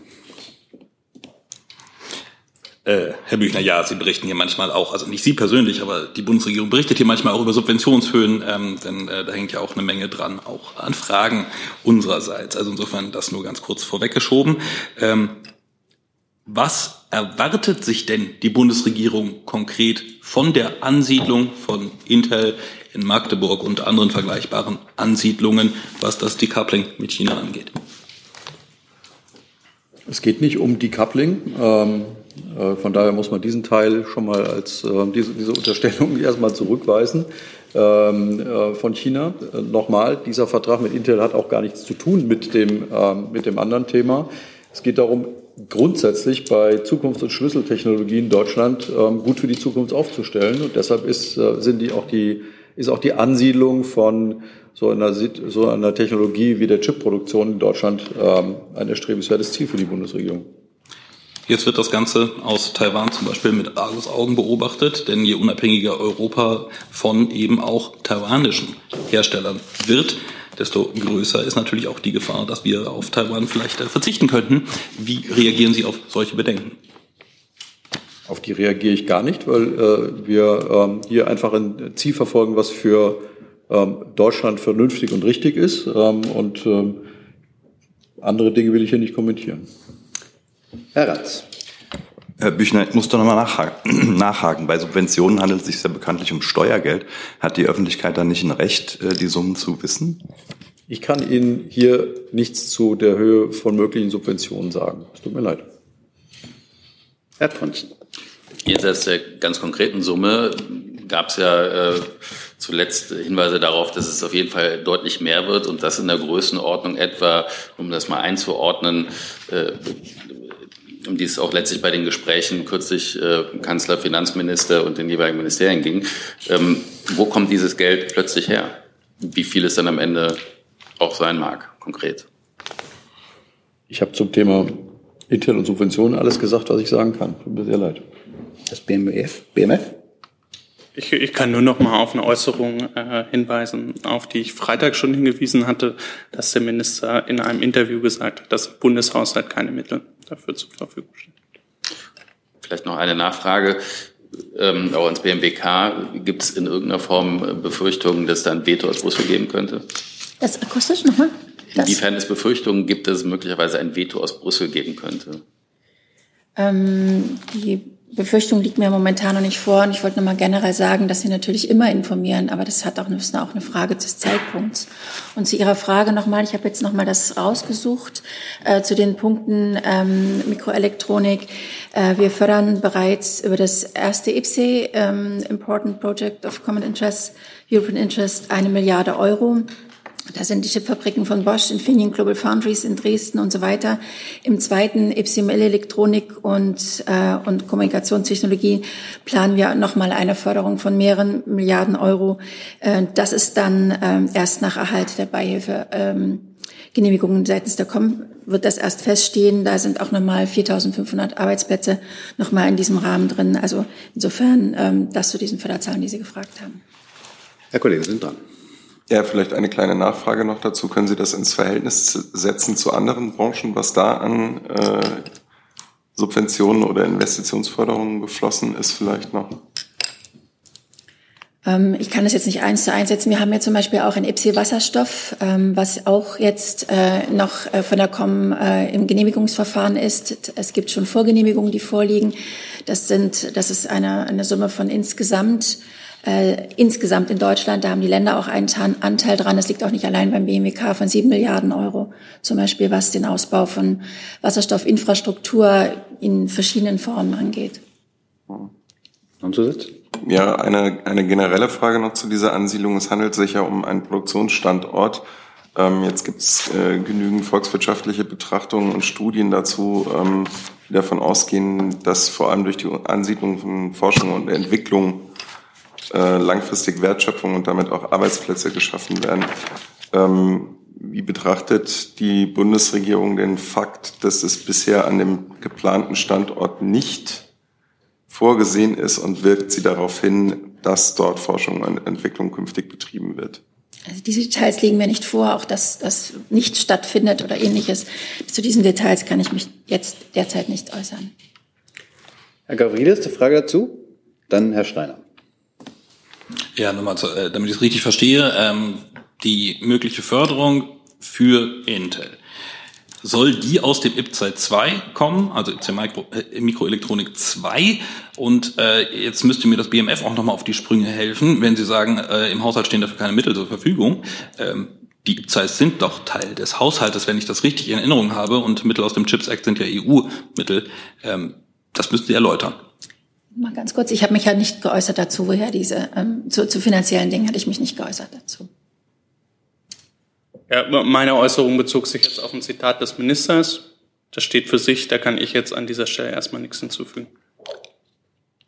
Äh, Herr Büchner, ja, Sie berichten hier manchmal auch, also nicht Sie persönlich, aber die Bundesregierung berichtet hier manchmal auch über Subventionshöhen, ähm, denn äh, da hängt ja auch eine Menge dran, auch an Fragen unsererseits. Also insofern das nur ganz kurz vorweggeschoben. Ähm, was erwartet sich denn die Bundesregierung konkret von der Ansiedlung von Intel in Magdeburg und anderen vergleichbaren Ansiedlungen, was das Decoupling mit China angeht? Es geht nicht um Decoupling. Ähm, äh, von daher muss man diesen Teil schon mal als äh, diese, diese Unterstellung erstmal zurückweisen ähm, äh, von China. Äh, nochmal, dieser Vertrag mit Intel hat auch gar nichts zu tun mit dem, ähm, mit dem anderen Thema. Es geht darum, grundsätzlich bei Zukunfts- und Schlüsseltechnologien Deutschland ähm, gut für die Zukunft aufzustellen. Und deshalb ist, äh, sind die auch die, ist auch die Ansiedlung von so einer, so einer Technologie wie der Chipproduktion in Deutschland ähm, ein erstrebenswertes Ziel für die Bundesregierung. Jetzt wird das Ganze aus Taiwan zum Beispiel mit Augen beobachtet, denn je unabhängiger Europa von eben auch taiwanischen Herstellern wird, desto größer ist natürlich auch die Gefahr, dass wir auf Taiwan vielleicht äh, verzichten könnten. Wie reagieren Sie auf solche Bedenken? Auf die reagiere ich gar nicht, weil äh, wir ähm, hier einfach ein Ziel verfolgen, was für ähm, Deutschland vernünftig und richtig ist. Ähm, und ähm, andere Dinge will ich hier nicht kommentieren. Herr Ratz. Herr Büchner, ich muss doch nochmal nachhaken. nachhaken. Bei Subventionen handelt es sich ja bekanntlich um Steuergeld. Hat die Öffentlichkeit dann nicht ein Recht, äh, die Summen zu wissen? Ich kann Ihnen hier nichts zu der Höhe von möglichen Subventionen sagen. Es tut mir leid. Herr Ponzen. Jenseits der ganz konkreten Summe gab es ja äh, zuletzt Hinweise darauf, dass es auf jeden Fall deutlich mehr wird und das in der Größenordnung etwa, um das mal einzuordnen, äh, um die es auch letztlich bei den Gesprächen kürzlich äh, Kanzler, Finanzminister und den jeweiligen Ministerien ging. Ähm, wo kommt dieses Geld plötzlich her? Wie viel es dann am Ende auch sein mag, konkret? Ich habe zum Thema Intel und Subventionen alles gesagt, was ich sagen kann. Tut mir sehr leid. Das BMF? BMF? Ich, ich kann nur noch mal auf eine Äußerung äh, hinweisen, auf die ich Freitag schon hingewiesen hatte, dass der Minister in einem Interview gesagt hat, dass Bundeshaushalt keine Mittel dafür zur Verfügung stehen. Vielleicht noch eine Nachfrage. Ähm, auch ans BMWK. Gibt es in irgendeiner Form Befürchtungen, dass da ein Veto aus Brüssel geben könnte? Das akustisch nochmal? Inwiefern es Befürchtungen gibt, dass es möglicherweise ein Veto aus Brüssel geben könnte? Ähm, die Befürchtung liegt mir momentan noch nicht vor und ich wollte noch mal generell sagen, dass Sie natürlich immer informieren, aber das hat auch, ist auch eine Frage des Zeitpunkts. Und zu Ihrer Frage nochmal, ich habe jetzt nochmal das rausgesucht äh, zu den Punkten ähm, Mikroelektronik. Äh, wir fördern bereits über das erste IPSE, ähm, Important Project of Common Interest, European Interest, eine Milliarde Euro. Da sind die Chipfabriken von Bosch, Infineon Global Foundries in Dresden und so weiter. Im zweiten XML Elektronik und, äh, und Kommunikationstechnologie planen wir nochmal eine Förderung von mehreren Milliarden Euro. Äh, das ist dann äh, erst nach Erhalt der Beihilfe. Ähm, Genehmigungen seitens der Com wird das erst feststehen. Da sind auch nochmal 4.500 Arbeitsplätze nochmal in diesem Rahmen drin. Also insofern ähm, das zu diesen Förderzahlen, die Sie gefragt haben. Herr Kollege, sind dran. Ja, vielleicht eine kleine Nachfrage noch dazu. Können Sie das ins Verhältnis setzen zu anderen Branchen, was da an äh, Subventionen oder Investitionsförderungen geflossen ist vielleicht noch? Ähm, ich kann das jetzt nicht eins zu eins setzen. Wir haben ja zum Beispiel auch ein EPC-Wasserstoff, ähm, was auch jetzt äh, noch äh, von der COM äh, im Genehmigungsverfahren ist. Es gibt schon Vorgenehmigungen, die vorliegen. Das sind, das ist eine, eine Summe von insgesamt äh, insgesamt in Deutschland, da haben die Länder auch einen Anteil dran. Es liegt auch nicht allein beim BMWK von sieben Milliarden Euro, zum Beispiel was den Ausbau von Wasserstoffinfrastruktur in verschiedenen Formen angeht. Und so sitzt? Ja, eine, eine generelle Frage noch zu dieser Ansiedlung. Es handelt sich ja um einen Produktionsstandort. Ähm, jetzt gibt es äh, genügend volkswirtschaftliche Betrachtungen und Studien dazu, ähm, die davon ausgehen, dass vor allem durch die Ansiedlung von Forschung und Entwicklung äh, langfristig Wertschöpfung und damit auch Arbeitsplätze geschaffen werden. Ähm, wie betrachtet die Bundesregierung den Fakt, dass es bisher an dem geplanten Standort nicht vorgesehen ist und wirkt sie darauf hin, dass dort Forschung und Entwicklung künftig betrieben wird? Also diese Details liegen mir nicht vor, auch dass das nicht stattfindet oder ähnliches. Zu diesen Details kann ich mich jetzt derzeit nicht äußern. Herr Gavrilis, eine Frage dazu? Dann Herr Steiner. Ja, nochmal, äh, damit ich es richtig verstehe, ähm, die mögliche Förderung für Intel. Soll die aus dem IPZEI 2 kommen, also IPZEI Mikro, äh, Mikroelektronik 2? Und äh, jetzt müsste mir das BMF auch nochmal auf die Sprünge helfen, wenn Sie sagen, äh, im Haushalt stehen dafür keine Mittel zur Verfügung. Ähm, die IPZEIs sind doch Teil des Haushaltes, wenn ich das richtig in Erinnerung habe. Und Mittel aus dem CHIPS Act sind ja EU-Mittel. Ähm, das müssten Sie erläutern. Mal ganz kurz, ich habe mich ja nicht geäußert dazu, woher diese, ähm, zu, zu finanziellen Dingen hatte ich mich nicht geäußert dazu. Ja, meine Äußerung bezog sich jetzt auf ein Zitat des Ministers. Das steht für sich, da kann ich jetzt an dieser Stelle erstmal nichts hinzufügen.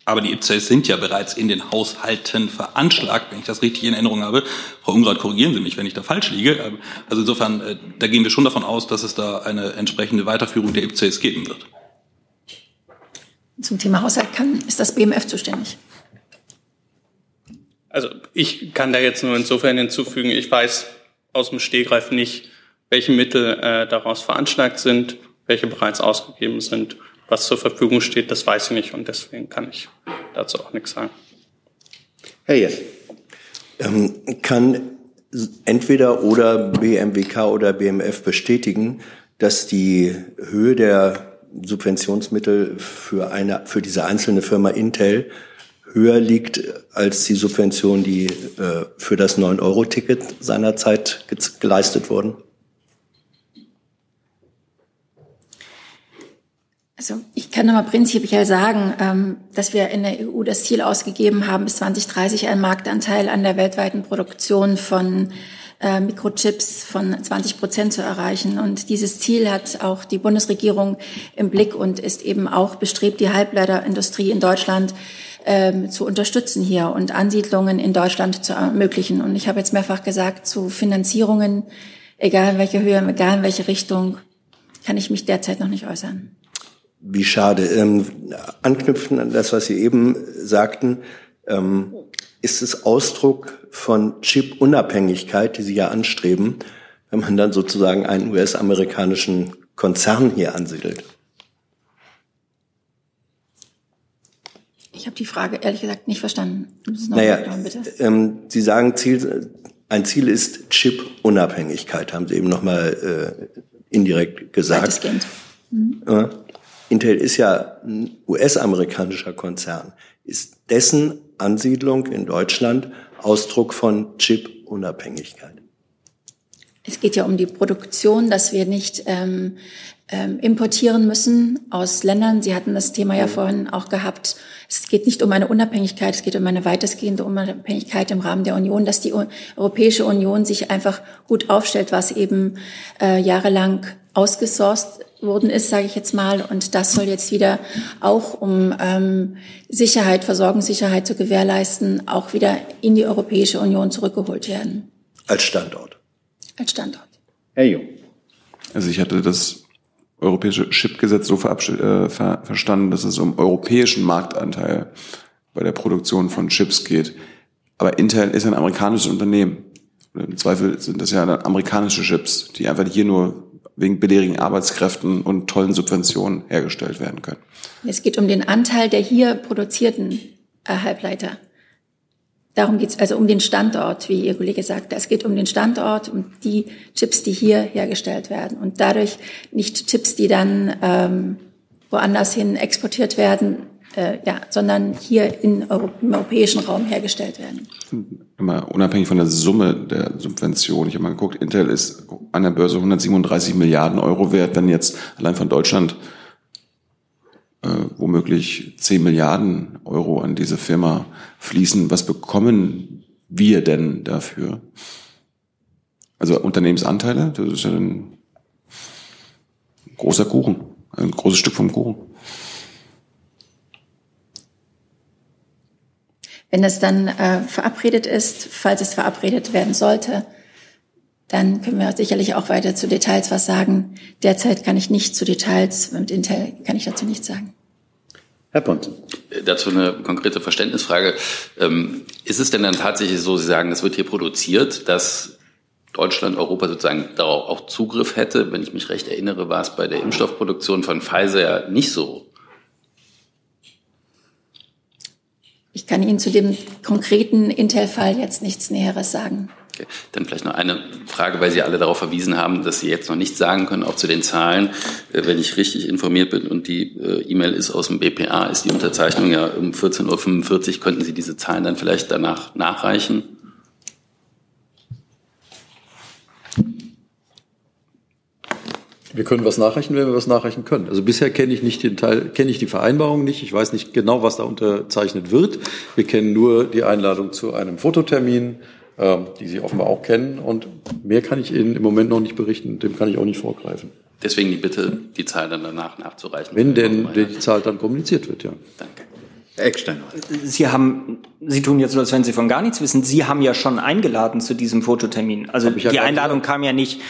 Aber die IPCEs sind ja bereits in den Haushalten veranschlagt, wenn ich das richtig in Erinnerung habe. Frau Ungrad, korrigieren Sie mich, wenn ich da falsch liege. Ähm, also insofern, äh, da gehen wir schon davon aus, dass es da eine entsprechende Weiterführung der IPCEs geben wird. Zum Thema Haushalt kann, ist das BMF zuständig. Also ich kann da jetzt nur insofern hinzufügen, ich weiß aus dem Stegreif nicht, welche Mittel äh, daraus veranschlagt sind, welche bereits ausgegeben sind, was zur Verfügung steht, das weiß ich nicht und deswegen kann ich dazu auch nichts sagen. Herr Jess. Ähm, kann entweder oder BMWK oder BMF bestätigen, dass die Höhe der Subventionsmittel für eine, für diese einzelne Firma Intel höher liegt als die Subvention, die äh, für das 9-Euro-Ticket seinerzeit geleistet wurden? Also ich kann nochmal prinzipiell sagen, ähm, dass wir in der EU das Ziel ausgegeben haben, bis 2030 einen Marktanteil an der weltweiten Produktion von äh, Mikrochips von 20 Prozent zu erreichen. Und dieses Ziel hat auch die Bundesregierung im Blick und ist eben auch bestrebt, die Halbleiterindustrie in Deutschland ähm, zu unterstützen hier und Ansiedlungen in Deutschland zu ermöglichen. Und ich habe jetzt mehrfach gesagt, zu Finanzierungen, egal in welche Höhe, egal in welche Richtung, kann ich mich derzeit noch nicht äußern. Wie schade. Ähm, anknüpfen an das, was Sie eben sagten, ähm, ist es Ausdruck von Chip-Unabhängigkeit, die Sie ja anstreben, wenn man dann sozusagen einen US-amerikanischen Konzern hier ansiedelt? Ich habe die Frage ehrlich gesagt nicht verstanden. Naja, ähm, Sie sagen, Ziel, ein Ziel ist Chip-Unabhängigkeit, haben Sie eben nochmal äh, indirekt gesagt. Weitestgehend. Mhm. Intel ist ja ein US-amerikanischer Konzern. Ist dessen Ansiedlung in Deutschland Ausdruck von Chip-Unabhängigkeit? Es geht ja um die Produktion, dass wir nicht ähm, ähm, importieren müssen aus Ländern. Sie hatten das Thema ja vorhin auch gehabt. Es geht nicht um eine Unabhängigkeit, es geht um eine weitestgehende Unabhängigkeit im Rahmen der Union, dass die Europäische Union sich einfach gut aufstellt, was eben äh, jahrelang ausgesourced worden ist, sage ich jetzt mal. Und das soll jetzt wieder auch, um ähm, Sicherheit, Versorgungssicherheit zu gewährleisten, auch wieder in die Europäische Union zurückgeholt werden. Als Standort. Als Standort. Herr Jung. Also ich hatte das europäische Chipgesetz so äh, ver verstanden, dass es um europäischen Marktanteil bei der Produktion von Chips geht. Aber Intel ist ein amerikanisches Unternehmen. Im Zweifel sind das ja dann amerikanische Chips, die einfach hier nur wegen billigen Arbeitskräften und tollen Subventionen hergestellt werden können. Es geht um den Anteil der hier produzierten äh, Halbleiter. Darum geht es also um den Standort, wie Ihr Kollege sagte. Es geht um den Standort, um die Chips, die hier hergestellt werden. Und dadurch nicht Chips, die dann ähm, woanders hin exportiert werden, äh, ja, sondern hier in Euro im europäischen Raum hergestellt werden. Immer unabhängig von der Summe der Subvention. Ich habe mal geguckt, Intel ist an der Börse 137 Milliarden Euro wert. Wenn jetzt allein von Deutschland äh, womöglich 10 Milliarden Euro an diese Firma fließen, was bekommen wir denn dafür? Also Unternehmensanteile, das ist ja ein großer Kuchen, ein großes Stück vom Kuchen. Wenn das dann äh, verabredet ist, falls es verabredet werden sollte, dann können wir sicherlich auch weiter zu Details was sagen. Derzeit kann ich nicht zu Details, mit Intel kann ich dazu nichts sagen. Herr Ponten. Dazu eine konkrete Verständnisfrage. Ähm, ist es denn dann tatsächlich so, Sie sagen, das wird hier produziert, dass Deutschland, Europa sozusagen darauf auch Zugriff hätte? Wenn ich mich recht erinnere, war es bei der Impfstoffproduktion von Pfizer ja nicht so. Ich kann Ihnen zu dem konkreten Intel-Fall jetzt nichts Näheres sagen. Okay. Dann vielleicht noch eine Frage, weil Sie alle darauf verwiesen haben, dass Sie jetzt noch nichts sagen können, auch zu den Zahlen. Äh, wenn ich richtig informiert bin und die äh, E-Mail ist aus dem BPA, ist die Unterzeichnung ja um 14.45 Uhr. Könnten Sie diese Zahlen dann vielleicht danach nachreichen? Wir können was nachreichen, wenn wir was nachreichen können. Also bisher kenne ich nicht den Teil, kenne ich die Vereinbarung nicht. Ich weiß nicht genau, was da unterzeichnet wird. Wir kennen nur die Einladung zu einem Fototermin, äh, die Sie offenbar auch kennen. Und mehr kann ich Ihnen im Moment noch nicht berichten. Dem kann ich auch nicht vorgreifen. Deswegen die Bitte, die Zahl dann danach nachzureichen. Wenn denn die Zahl dann kommuniziert wird, ja. Danke. Herr Eckstein. Sie haben, Sie tun jetzt so, als wenn Sie von gar nichts wissen. Sie haben ja schon eingeladen zu diesem Fototermin. Also die Einladung kam ja nicht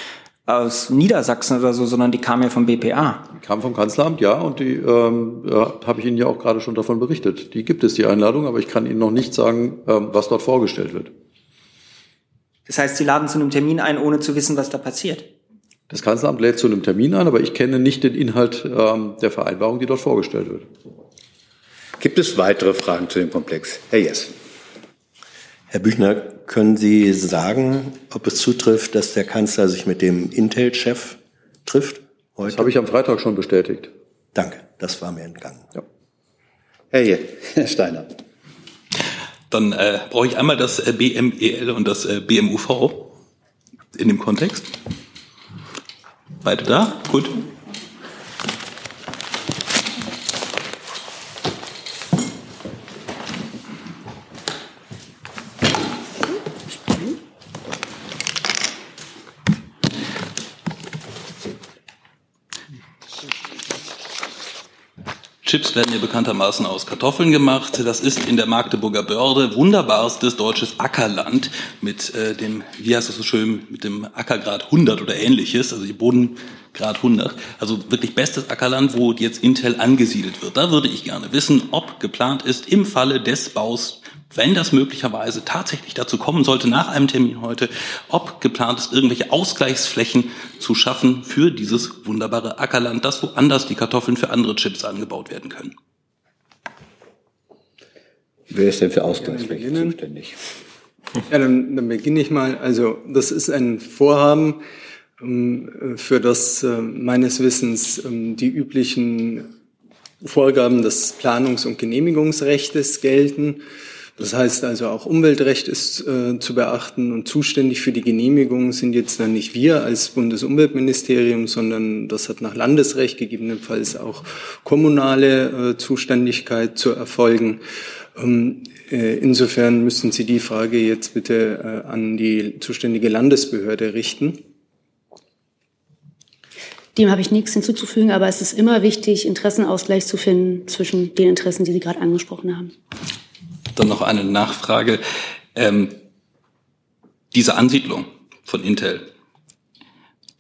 aus Niedersachsen oder so, sondern die kam ja vom BPA. Die kam vom Kanzleramt, ja, und die ähm, ja, habe ich Ihnen ja auch gerade schon davon berichtet. Die gibt es, die Einladung, aber ich kann Ihnen noch nicht sagen, ähm, was dort vorgestellt wird. Das heißt, Sie laden zu einem Termin ein, ohne zu wissen, was da passiert. Das Kanzleramt lädt zu einem Termin ein, aber ich kenne nicht den Inhalt ähm, der Vereinbarung, die dort vorgestellt wird. Gibt es weitere Fragen zu dem Komplex? Herr Jess. Herr Büchner, können Sie sagen, ob es zutrifft, dass der Kanzler sich mit dem Intel-Chef trifft? Heute? Das habe ich am Freitag schon bestätigt. Danke, das war mir entgangen. Ja. Herr, Je Herr Steiner. Dann äh, brauche ich einmal das äh, BMEL und das äh, BMUV in dem Kontext. Beide da? Gut. Chips werden ja bekanntermaßen aus Kartoffeln gemacht. Das ist in der Magdeburger Börde wunderbarstes deutsches Ackerland mit äh, dem, wie heißt das so schön, mit dem Ackergrad 100 oder ähnliches, also die Bodengrad 100. Also wirklich bestes Ackerland, wo jetzt Intel angesiedelt wird. Da würde ich gerne wissen, ob geplant ist, im Falle des Baus wenn das möglicherweise tatsächlich dazu kommen sollte, nach einem Termin heute, ob geplant ist, irgendwelche Ausgleichsflächen zu schaffen für dieses wunderbare Ackerland, das woanders die Kartoffeln für andere Chips angebaut werden können. Wer ist denn für Ausgleichsflächen zuständig? Ja, dann, dann beginne ich mal. Also das ist ein Vorhaben, ähm, für das äh, meines Wissens ähm, die üblichen Vorgaben des Planungs- und Genehmigungsrechts gelten. Das heißt also auch Umweltrecht ist äh, zu beachten und zuständig für die Genehmigung sind jetzt dann nicht wir als Bundesumweltministerium, sondern das hat nach Landesrecht gegebenenfalls auch kommunale äh, Zuständigkeit zu erfolgen. Ähm, äh, insofern müssen Sie die Frage jetzt bitte äh, an die zuständige Landesbehörde richten. Dem habe ich nichts hinzuzufügen, aber es ist immer wichtig, Interessenausgleich zu finden zwischen den Interessen, die Sie gerade angesprochen haben. Dann noch eine Nachfrage. Ähm, diese Ansiedlung von Intel,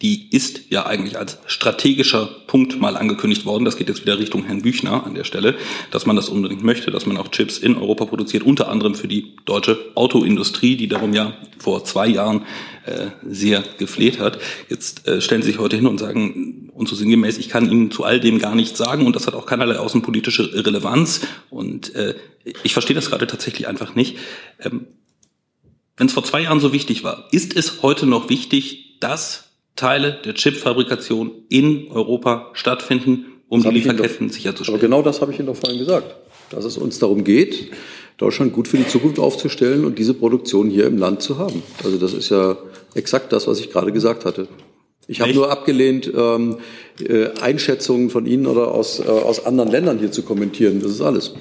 die ist ja eigentlich als strategischer Punkt mal angekündigt worden. Das geht jetzt wieder Richtung Herrn Büchner an der Stelle, dass man das unbedingt möchte, dass man auch Chips in Europa produziert, unter anderem für die deutsche Autoindustrie, die darum ja vor zwei Jahren äh, sehr gefleht hat. Jetzt äh, stellen Sie sich heute hin und sagen, und so sinngemäß, ich kann Ihnen zu all dem gar nichts sagen und das hat auch keinerlei außenpolitische Relevanz. Und äh, ich verstehe das gerade tatsächlich einfach nicht. Ähm, Wenn es vor zwei Jahren so wichtig war, ist es heute noch wichtig, dass Teile der Chipfabrikation in Europa stattfinden, um das die Lieferketten doch, sicherzustellen? Aber genau das habe ich Ihnen doch vorhin gesagt, dass es uns darum geht, Deutschland gut für die Zukunft aufzustellen und diese Produktion hier im Land zu haben. Also das ist ja exakt das, was ich gerade gesagt hatte. Ich habe nur abgelehnt, ähm, äh, Einschätzungen von Ihnen oder aus, äh, aus anderen Ländern hier zu kommentieren. Das ist alles.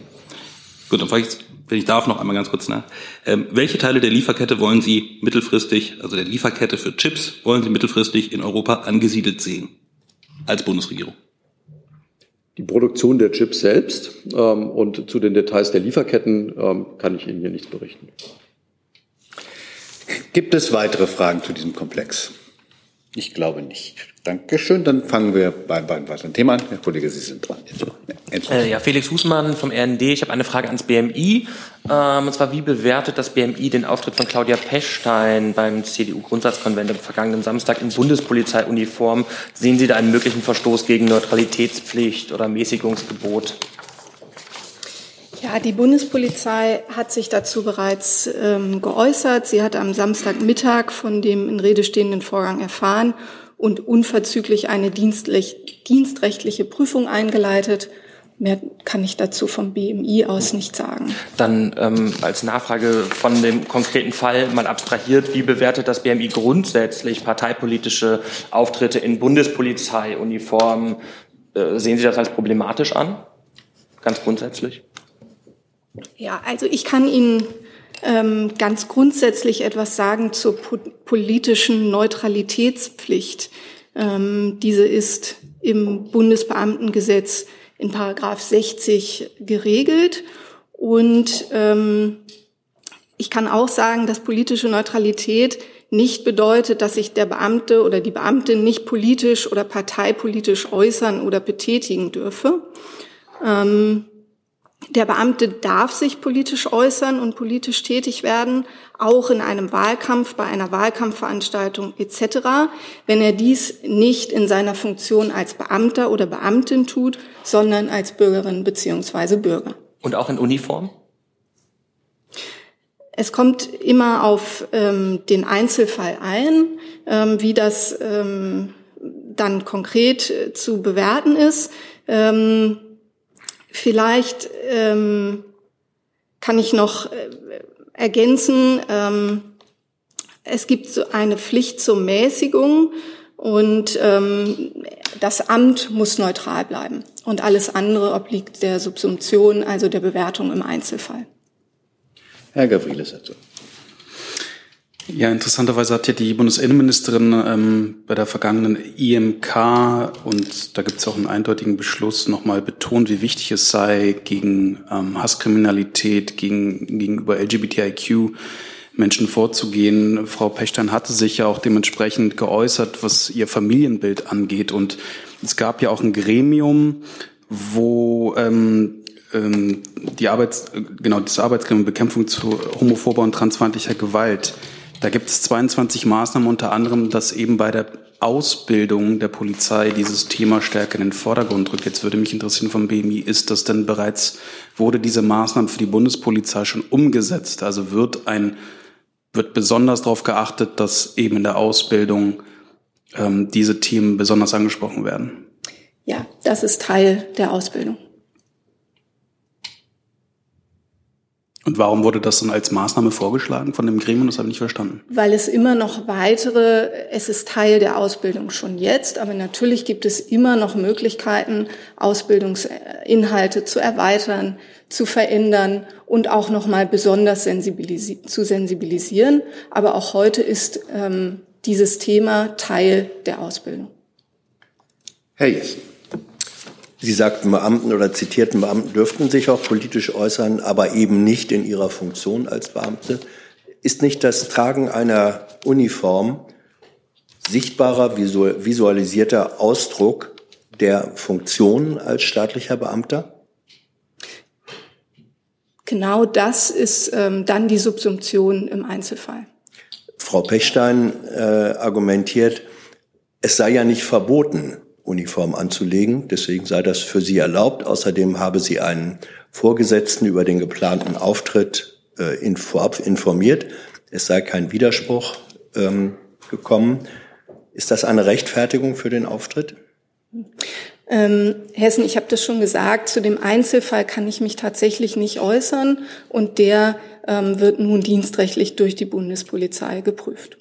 Gut, dann frage ich, wenn ich darf, noch einmal ganz kurz nach. Ähm, welche Teile der Lieferkette wollen Sie mittelfristig, also der Lieferkette für Chips, wollen Sie mittelfristig in Europa angesiedelt sehen? Als Bundesregierung? Die Produktion der Chips selbst ähm, und zu den Details der Lieferketten ähm, kann ich Ihnen hier nichts berichten. Gibt es weitere Fragen zu diesem Komplex? Ich glaube nicht. Dankeschön. Dann fangen wir beim, beim weiteren Thema an. Herr Kollege, Sie sind dran. Äh, ja, Felix Husmann vom RND. Ich habe eine Frage ans BMI. Ähm, und zwar, wie bewertet das BMI den Auftritt von Claudia Pechstein beim CDU-Grundsatzkonvent am vergangenen Samstag in Bundespolizeiuniform? Sehen Sie da einen möglichen Verstoß gegen Neutralitätspflicht oder Mäßigungsgebot? Ja, die Bundespolizei hat sich dazu bereits ähm, geäußert. Sie hat am Samstagmittag von dem in Rede stehenden Vorgang erfahren und unverzüglich eine dienstrechtliche Prüfung eingeleitet. Mehr kann ich dazu vom BMI aus nicht sagen. Dann ähm, als Nachfrage von dem konkreten Fall mal abstrahiert, wie bewertet das BMI grundsätzlich parteipolitische Auftritte in Bundespolizeiuniformen? Äh, sehen Sie das als problematisch an? Ganz grundsätzlich? Ja, also ich kann Ihnen ähm, ganz grundsätzlich etwas sagen zur po politischen Neutralitätspflicht. Ähm, diese ist im Bundesbeamtengesetz in Paragraph 60 geregelt. Und ähm, ich kann auch sagen, dass politische Neutralität nicht bedeutet, dass sich der Beamte oder die Beamtin nicht politisch oder parteipolitisch äußern oder betätigen dürfe. Ähm, der Beamte darf sich politisch äußern und politisch tätig werden, auch in einem Wahlkampf, bei einer Wahlkampfveranstaltung etc., wenn er dies nicht in seiner Funktion als Beamter oder Beamtin tut, sondern als Bürgerin beziehungsweise Bürger. Und auch in Uniform? Es kommt immer auf ähm, den Einzelfall ein, ähm, wie das ähm, dann konkret äh, zu bewerten ist. Ähm, Vielleicht ähm, kann ich noch äh, ergänzen, ähm, es gibt so eine Pflicht zur Mäßigung und ähm, das Amt muss neutral bleiben und alles andere obliegt der Subsumption, also der Bewertung im Einzelfall. Herr Gavrilis dazu. Ja, interessanterweise hat ja die Bundesinnenministerin ähm, bei der vergangenen IMK und da gibt es auch einen eindeutigen Beschluss nochmal betont, wie wichtig es sei, gegen ähm, Hasskriminalität, gegen, gegenüber LGBTIQ Menschen vorzugehen. Frau Pechstein hatte sich ja auch dementsprechend geäußert, was ihr Familienbild angeht. Und es gab ja auch ein Gremium, wo ähm, ähm, die Arbeits, genau, das Arbeitsgremium Bekämpfung zu homophober und transfeindlicher Gewalt. Da gibt es 22 Maßnahmen, unter anderem, dass eben bei der Ausbildung der Polizei dieses Thema stärker in den Vordergrund rückt. Jetzt würde mich interessieren vom BMI, ist das denn bereits, wurde diese Maßnahme für die Bundespolizei schon umgesetzt? Also wird ein, wird besonders darauf geachtet, dass eben in der Ausbildung ähm, diese Themen besonders angesprochen werden? Ja, das ist Teil der Ausbildung. Und warum wurde das dann als Maßnahme vorgeschlagen von dem Gremium? Das habe ich nicht verstanden. Weil es immer noch weitere, es ist Teil der Ausbildung schon jetzt, aber natürlich gibt es immer noch Möglichkeiten, Ausbildungsinhalte zu erweitern, zu verändern und auch nochmal besonders sensibilisi zu sensibilisieren. Aber auch heute ist ähm, dieses Thema Teil der Ausbildung. Herr Jessen. Sie sagten, Beamten oder zitierten Beamten dürften sich auch politisch äußern, aber eben nicht in ihrer Funktion als Beamte. Ist nicht das Tragen einer Uniform sichtbarer, visualisierter Ausdruck der Funktion als staatlicher Beamter? Genau das ist ähm, dann die Subsumption im Einzelfall. Frau Pechstein äh, argumentiert, es sei ja nicht verboten, Uniform anzulegen. Deswegen sei das für sie erlaubt. Außerdem habe sie einen Vorgesetzten über den geplanten Auftritt äh, in, vorab informiert. Es sei kein Widerspruch ähm, gekommen. Ist das eine Rechtfertigung für den Auftritt? Ähm, Hessen, ich habe das schon gesagt, zu dem Einzelfall kann ich mich tatsächlich nicht äußern und der ähm, wird nun dienstrechtlich durch die Bundespolizei geprüft.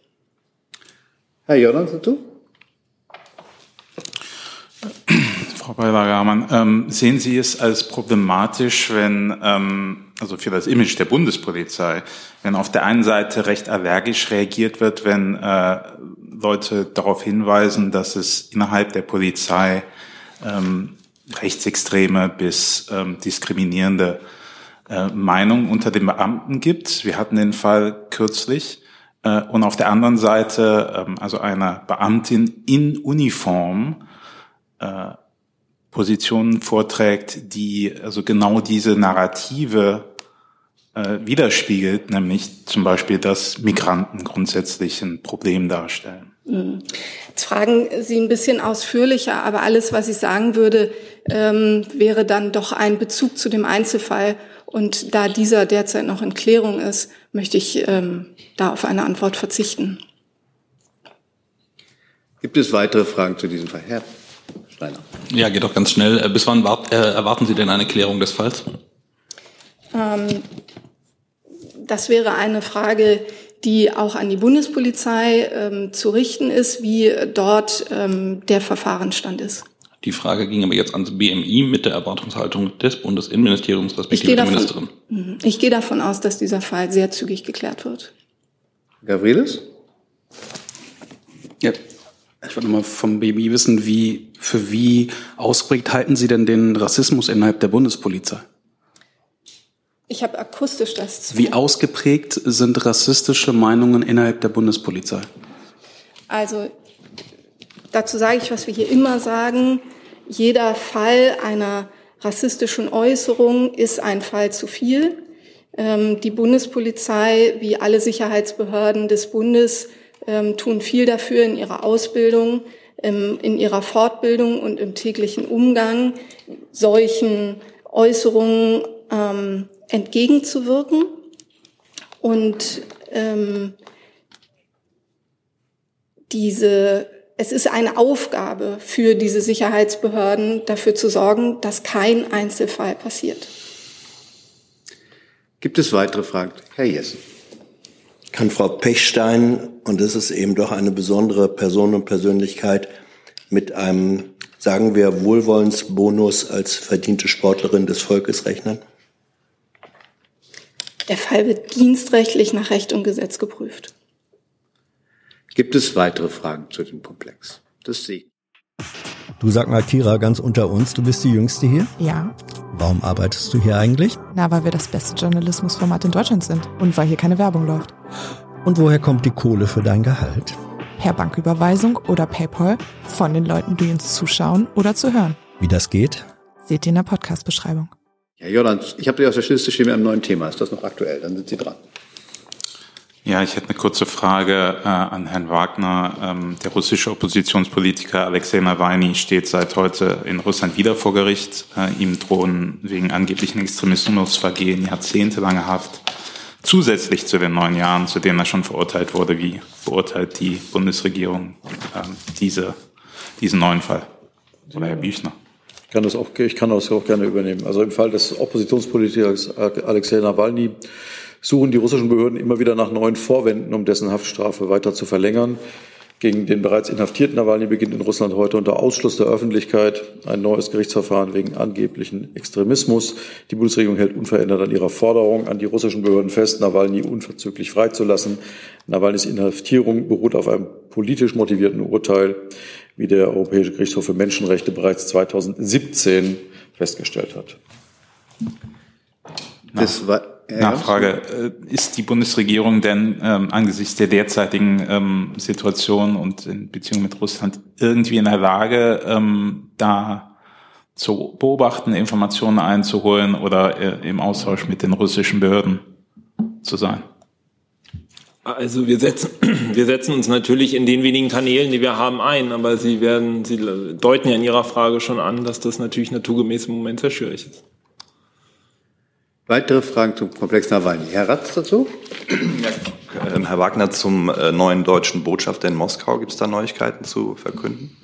Herr Jordan, du? Frau Beiler-Garmann, ähm, sehen Sie es als problematisch, wenn, ähm, also für das Image der Bundespolizei, wenn auf der einen Seite recht allergisch reagiert wird, wenn äh, Leute darauf hinweisen, dass es innerhalb der Polizei ähm, rechtsextreme bis ähm, diskriminierende äh, Meinungen unter den Beamten gibt. Wir hatten den Fall kürzlich. Äh, und auf der anderen Seite, ähm, also einer Beamtin in Uniform, äh, Positionen vorträgt, die also genau diese Narrative äh, widerspiegelt, nämlich zum Beispiel, dass Migranten grundsätzlich ein Problem darstellen. Mhm. Jetzt fragen Sie ein bisschen ausführlicher, aber alles, was ich sagen würde, ähm, wäre dann doch ein Bezug zu dem Einzelfall. Und da dieser derzeit noch in Klärung ist, möchte ich ähm, da auf eine Antwort verzichten. Gibt es weitere Fragen zu diesem Fall? Herr Steiner. Ja, geht doch ganz schnell. Äh, bis wann wart, äh, erwarten Sie denn eine Klärung des Falls? Ähm, das wäre eine Frage, die auch an die Bundespolizei ähm, zu richten ist, wie dort ähm, der Verfahrensstand ist. Die Frage ging aber jetzt ans BMI mit der Erwartungshaltung des Bundesinnenministeriums respektive der Ministerin. Mhm. Ich gehe davon aus, dass dieser Fall sehr zügig geklärt wird. Gavrilis? Ja, ich wollte mal vom BMI wissen, wie, für wie ausgeprägt halten Sie denn den Rassismus innerhalb der Bundespolizei? Ich habe akustisch das. Wie ausgeprägt sind rassistische Meinungen innerhalb der Bundespolizei? Also dazu sage ich, was wir hier immer sagen. Jeder Fall einer rassistischen Äußerung ist ein Fall zu viel. Ähm, die Bundespolizei, wie alle Sicherheitsbehörden des Bundes, ähm, tun viel dafür in ihrer Ausbildung, ähm, in ihrer Fortbildung und im täglichen Umgang solchen Äußerungen ähm, entgegenzuwirken. Und ähm, diese, es ist eine Aufgabe für diese Sicherheitsbehörden, dafür zu sorgen, dass kein Einzelfall passiert. Gibt es weitere Fragen? Herr Jessen kann Frau Pechstein, und das ist eben doch eine besondere Person und Persönlichkeit, mit einem, sagen wir, Wohlwollensbonus als verdiente Sportlerin des Volkes rechnen? Der Fall wird dienstrechtlich nach Recht und Gesetz geprüft. Gibt es weitere Fragen zu dem Komplex? Das sehe ich. Du sag mal, Kira, ganz unter uns, du bist die Jüngste hier? Ja. Warum arbeitest du hier eigentlich? Na, weil wir das beste Journalismusformat in Deutschland sind und weil hier keine Werbung läuft. Und woher kommt die Kohle für dein Gehalt? Per Banküberweisung oder PayPal von den Leuten, die uns zuschauen oder zu hören. Wie das geht? Seht ihr in der Podcast-Beschreibung. Ja, Jordan, ich habe Sie auf der stehen mit einem neuen Thema. Ist das noch aktuell? Dann sind Sie dran. Ja, ich hätte eine kurze Frage äh, an Herrn Wagner. Ähm, der russische Oppositionspolitiker Alexei Nawalny steht seit heute in Russland wieder vor Gericht. Äh, ihm drohen wegen angeblichen Extremismusvergehen jahrzehntelange Haft. Zusätzlich zu den neun Jahren, zu denen er schon verurteilt wurde, wie beurteilt die Bundesregierung äh, diese, diesen neuen Fall? Oder Herr Büchner? Ich kann das auch, ich kann das auch gerne übernehmen. Also im Fall des Oppositionspolitikers Alexei Nawalny suchen die russischen Behörden immer wieder nach neuen Vorwänden, um dessen Haftstrafe weiter zu verlängern. Gegen den bereits inhaftierten Nawalny beginnt in Russland heute unter Ausschluss der Öffentlichkeit ein neues Gerichtsverfahren wegen angeblichen Extremismus. Die Bundesregierung hält unverändert an ihrer Forderung an die russischen Behörden fest, Nawalny unverzüglich freizulassen. Nawalnys Inhaftierung beruht auf einem politisch motivierten Urteil, wie der Europäische Gerichtshof für Menschenrechte bereits 2017 festgestellt hat. Das war Nachfrage. Äh, ist die Bundesregierung denn ähm, angesichts der derzeitigen ähm, Situation und in Beziehung mit Russland irgendwie in der Lage, ähm, da zu beobachten, Informationen einzuholen oder äh, im Austausch mit den russischen Behörden zu sein? Also wir setzen, wir setzen uns natürlich in den wenigen Kanälen, die wir haben, ein, aber Sie werden, Sie deuten ja in Ihrer Frage schon an, dass das natürlich naturgemäß im Moment sehr schwierig ist. Weitere Fragen zum Komplex Nawalny. Herr Ratz dazu? Ja, ähm, Herr Wagner, zum äh, neuen deutschen Botschafter in Moskau, gibt es da Neuigkeiten zu verkünden?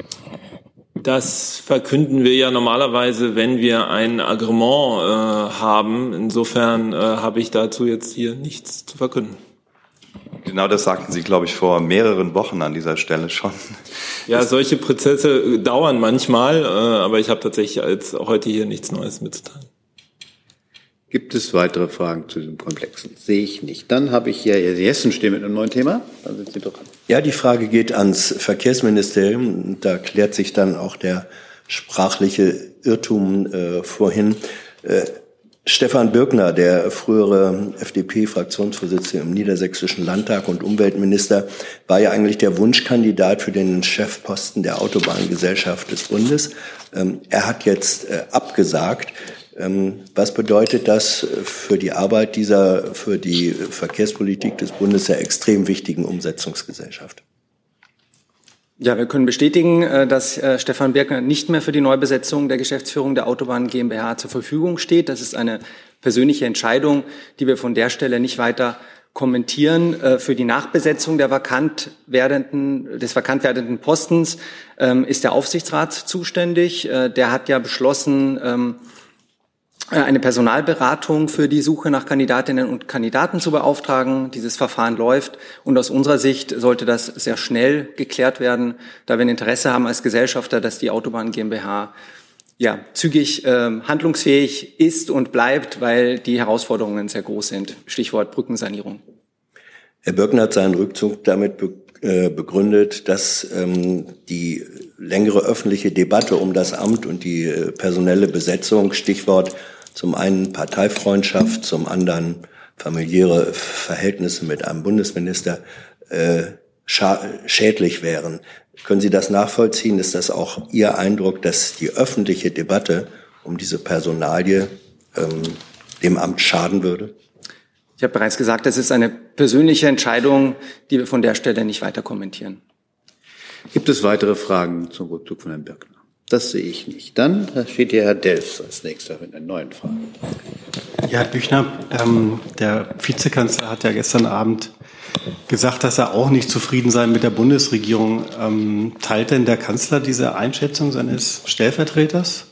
Das verkünden wir ja normalerweise, wenn wir ein Agreement äh, haben. Insofern äh, habe ich dazu jetzt hier nichts zu verkünden. Genau das sagten Sie, glaube ich, vor mehreren Wochen an dieser Stelle schon. Ja, solche Prozesse dauern manchmal, äh, aber ich habe tatsächlich als heute hier nichts Neues mitzuteilen. Gibt es weitere Fragen zu diesem Komplexen? Sehe ich nicht. Dann habe ich hier die Hessen stehen mit einem neuen Thema. Dann sind Sie dran. Ja, die Frage geht ans Verkehrsministerium. Da klärt sich dann auch der sprachliche Irrtum äh, vorhin. Äh, Stefan Birkner, der frühere FDP-Fraktionsvorsitzende im Niedersächsischen Landtag und Umweltminister, war ja eigentlich der Wunschkandidat für den Chefposten der Autobahngesellschaft des Bundes. Ähm, er hat jetzt äh, abgesagt. Ähm, was bedeutet das für die Arbeit dieser, für die Verkehrspolitik des Bundes der extrem wichtigen Umsetzungsgesellschaft? Ja, wir können bestätigen, äh, dass äh, Stefan Birkner nicht mehr für die Neubesetzung der Geschäftsführung der Autobahn GmbH zur Verfügung steht. Das ist eine persönliche Entscheidung, die wir von der Stelle nicht weiter kommentieren. Äh, für die Nachbesetzung der vakant werdenden, des vakant werdenden Postens ähm, ist der Aufsichtsrat zuständig. Der hat ja beschlossen, ähm, äh, eine Personalberatung für die Suche nach Kandidatinnen und Kandidaten zu beauftragen. Dieses Verfahren läuft und aus unserer Sicht sollte das sehr schnell geklärt werden, da wir ein Interesse haben als Gesellschafter, dass die Autobahn GmbH ja, zügig äh, handlungsfähig ist und bleibt, weil die Herausforderungen sehr groß sind. Stichwort Brückensanierung. Herr Birken hat seinen Rückzug damit be äh, begründet, dass ähm, die längere öffentliche Debatte um das Amt und die äh, personelle Besetzung, Stichwort zum einen Parteifreundschaft, zum anderen familiäre Verhältnisse mit einem Bundesminister äh, schädlich wären. Können Sie das nachvollziehen? Ist das auch Ihr Eindruck, dass die öffentliche Debatte um diese Personalie ähm, dem Amt schaden würde? Ich habe bereits gesagt, das ist eine persönliche Entscheidung, die wir von der Stelle nicht weiter kommentieren. Gibt es weitere Fragen zum Rückzug von Herrn Birkner? Das sehe ich nicht. Dann steht hier Herr Delfs als nächster mit einer neuen Frage. Ja, Herr Büchner, ähm, der Vizekanzler hat ja gestern Abend gesagt, dass er auch nicht zufrieden sei mit der Bundesregierung. Ähm, teilt denn der Kanzler diese Einschätzung seines Stellvertreters?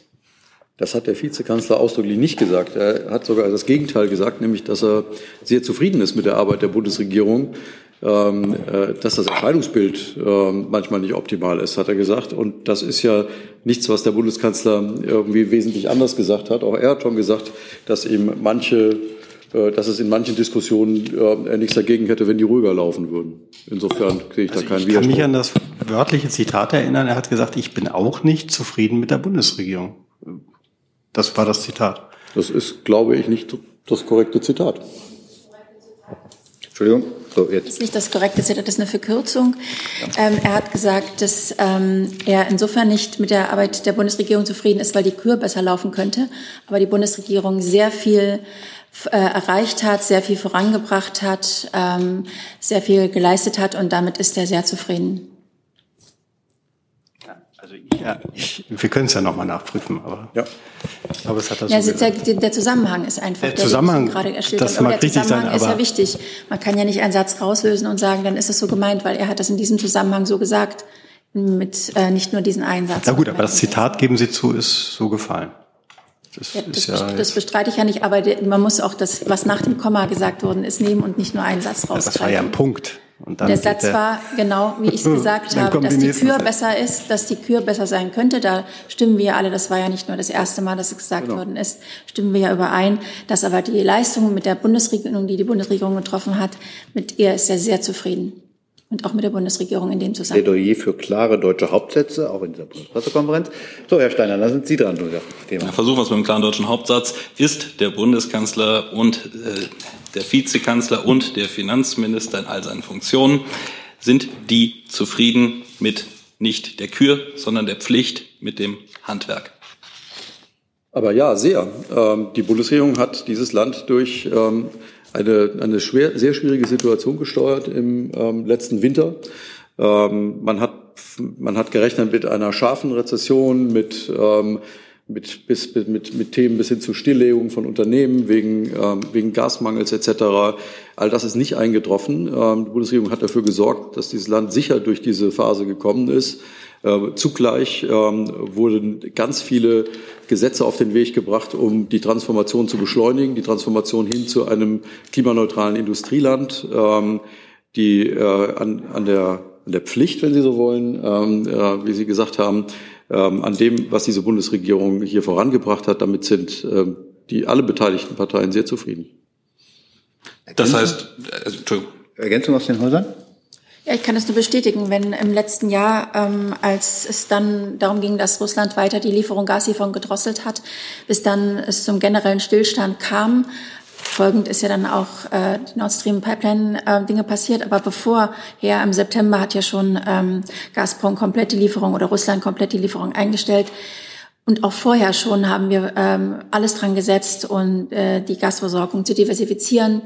Das hat der Vizekanzler ausdrücklich nicht gesagt. Er hat sogar das Gegenteil gesagt, nämlich, dass er sehr zufrieden ist mit der Arbeit der Bundesregierung ähm, äh, dass das Erscheinungsbild äh, manchmal nicht optimal ist, hat er gesagt. Und das ist ja nichts, was der Bundeskanzler irgendwie wesentlich anders gesagt hat. Auch er hat schon gesagt, dass ihm manche äh, dass es in manchen Diskussionen äh, er nichts dagegen hätte, wenn die ruhiger laufen würden. Insofern sehe ich also da keinen Widerspruch. Ich kann mich an das wörtliche Zitat erinnern. Er hat gesagt, ich bin auch nicht zufrieden mit der Bundesregierung. Das war das Zitat. Das ist, glaube ich, nicht das korrekte Zitat. Entschuldigung. So, jetzt. Das ist nicht das korrekte Zitat, das ist eine Verkürzung. Ähm, er hat gesagt, dass ähm, er insofern nicht mit der Arbeit der Bundesregierung zufrieden ist, weil die Kür besser laufen könnte, aber die Bundesregierung sehr viel äh, erreicht hat, sehr viel vorangebracht hat, ähm, sehr viel geleistet hat und damit ist er sehr zufrieden. Ja, ich, wir können es ja nochmal nachprüfen, aber ja. glaube, es hat das Ja, so der, der Zusammenhang ist einfach Der Zusammenhang, den ich gerade erschildert das mag Aber der richtig sein, Zusammenhang ist ja aber- wichtig. Man kann ja nicht einen Satz rauslösen und sagen, dann ist es so gemeint, weil er hat das in diesem Zusammenhang so gesagt, mit äh, nicht nur diesen einen Satz. Na gut, aber das Zitat geben Sie zu, ist so gefallen. Das Ja, das, ist ja, das bestreite ich ja nicht, aber der, man muss auch das, was nach dem Komma gesagt worden ist, nehmen und nicht nur einen Satz rausgreifen. das war ja ein Punkt. Und dann der Satz war genau, wie ich es gesagt Dann habe, dass die Kür besser ist, dass die Kür besser sein könnte. Da stimmen wir alle, das war ja nicht nur das erste Mal, dass es gesagt Genau. worden ist, stimmen wir ja überein, dass aber die Leistung mit der Bundesregierung, die die Bundesregierung getroffen hat, mit ihr ist er sehr zufrieden. Und auch mit der Bundesregierung in dem Zusammenhang. Plädoyer für klare deutsche Hauptsätze, auch in dieser Bundespressekonferenz. So, Herr Steiner, da sind Sie dran, Thema. Versuchen wir es mit einem klaren deutschen Hauptsatz. Ist der Bundeskanzler und äh, der Vizekanzler und der Finanzminister in all seinen Funktionen, sind die zufrieden mit nicht der Kür, sondern der Pflicht mit dem Handwerk? Aber ja, sehr. Ähm, die Bundesregierung hat dieses Land durch ähm, eine, eine schwer, sehr schwierige Situation gesteuert im ähm, letzten Winter. Man, hat, man hat gerechnet mit einer scharfen Rezession, mit, mit, bis, mit, mit, Themen bis hin zu Stilllegung von Unternehmen wegen, ähm, wegen Gasmangels etc. All das ist nicht eingetroffen. Ähm, die Bundesregierung hat dafür gesorgt, dass dieses Land sicher durch diese Phase gekommen ist. Äh, Zugleich ähm, wurden ganz viele Gesetze auf den Weg gebracht, um die Transformation zu beschleunigen, die Transformation hin zu einem klimaneutralen Industrieland, ähm, die äh, an, an, der, an der Pflicht, wenn Sie so wollen, ähm, äh, wie Sie gesagt haben, ähm, an dem, was diese Bundesregierung hier vorangebracht hat. Damit sind ähm, die alle beteiligten Parteien sehr zufrieden. Das heißt, also, Entschuldigung. Ergänzung aus den Häusern? Ja, ich kann das nur bestätigen, wenn im letzten Jahr, ähm, als es dann darum ging, dass Russland weiter die Lieferung, Gaslieferung gedrosselt hat, bis dann es zum generellen Stillstand kam. Folgend ist ja dann auch äh, die Nord Stream Pipeline äh, Dinge passiert, aber bevorher im September hat ja schon ähm, Gazprom komplett die Lieferung oder Russland komplett die Lieferung eingestellt. Und auch vorher schon haben wir ähm, alles dran gesetzt, und äh, die Gasversorgung zu diversifizieren,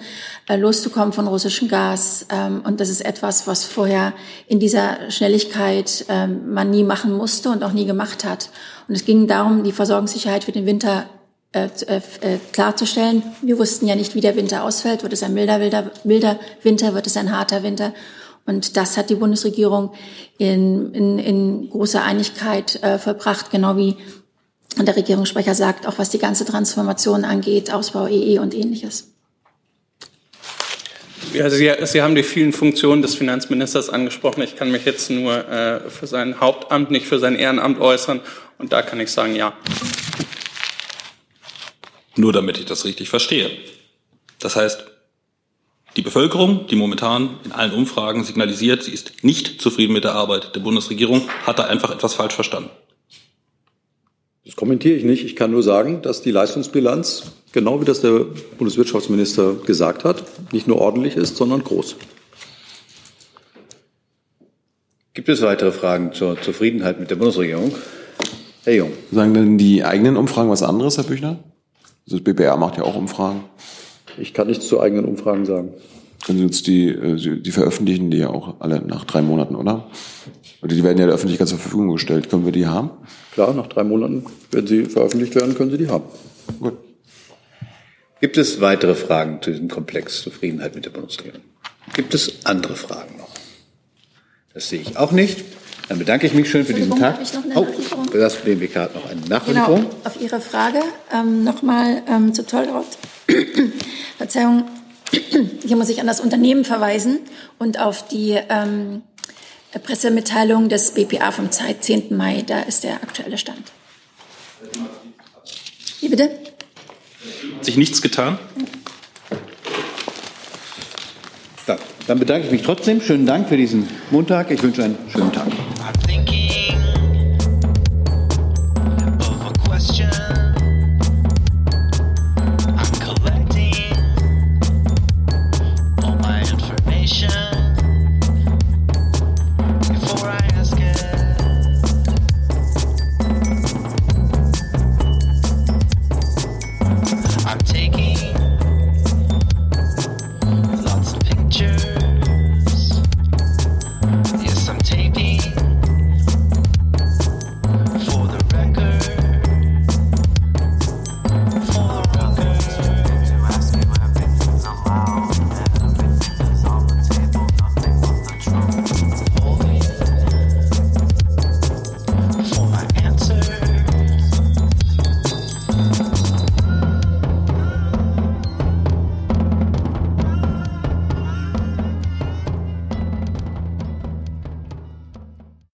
äh, loszukommen von russischem Gas. Ähm, und das ist etwas, was vorher in dieser Schnelligkeit ähm, man nie machen musste und auch nie gemacht hat. Und es ging darum, die Versorgungssicherheit für den Winter äh, äh, äh, klarzustellen. Wir wussten ja nicht, wie der Winter ausfällt. Wird es ein milder, wilder, milder Winter? Wird es ein harter Winter? Und das hat die Bundesregierung in, in, in großer Einigkeit äh, vollbracht, genau wie der Regierungssprecher sagt, auch was die ganze Transformation angeht, Ausbau EE und ähnliches. Ja, Sie, Sie haben die vielen Funktionen des Finanzministers angesprochen. Ich kann mich jetzt nur äh, für sein Hauptamt, nicht für sein Ehrenamt äußern. Und da kann ich sagen, ja. Nur damit ich das richtig verstehe. Das heißt, die Bevölkerung, die momentan in allen Umfragen signalisiert, sie ist nicht zufrieden mit der Arbeit der Bundesregierung, hat da einfach etwas falsch verstanden. Das kommentiere ich nicht. Ich kann nur sagen, dass die Leistungsbilanz, genau wie das der Bundeswirtschaftsminister gesagt hat, nicht nur ordentlich ist, sondern groß. Gibt es weitere Fragen zur Zufriedenheit mit der Bundesregierung? Herr Jung. Sagen denn die eigenen Umfragen was anderes, Herr Büchner? Also Das BBR macht ja auch Umfragen. Ich kann nichts zu eigenen Umfragen sagen. Können Sie uns die, äh, die veröffentlichen die ja auch alle nach drei Monaten, oder? Oder die werden ja der Öffentlichkeit zur Verfügung gestellt. Können wir die haben? Klar, nach drei Monaten, wenn sie veröffentlicht werden, können Sie die haben. Gut. Gibt es weitere Fragen zu diesem Komplex Zufriedenheit mit der Bundesregierung? Gibt es andere Fragen noch? Das sehe ich auch nicht. Dann bedanke ich mich schön für diesen Tag. habe ich noch eine Oh, das BMWK hat noch eine Nachlieferung. Genau, auf Ihre Frage ähm, nochmal ähm, zu Tollrott. Verzeihung, hier muss ich an das Unternehmen verweisen und auf die ähm, Pressemitteilung des BPA vom 10. Mai. Da ist der aktuelle Stand. Wie bitte? Hat sich nichts getan? Ja, dann bedanke ich mich trotzdem. Schönen Dank für diesen Montag. Ich wünsche einen schönen Tag.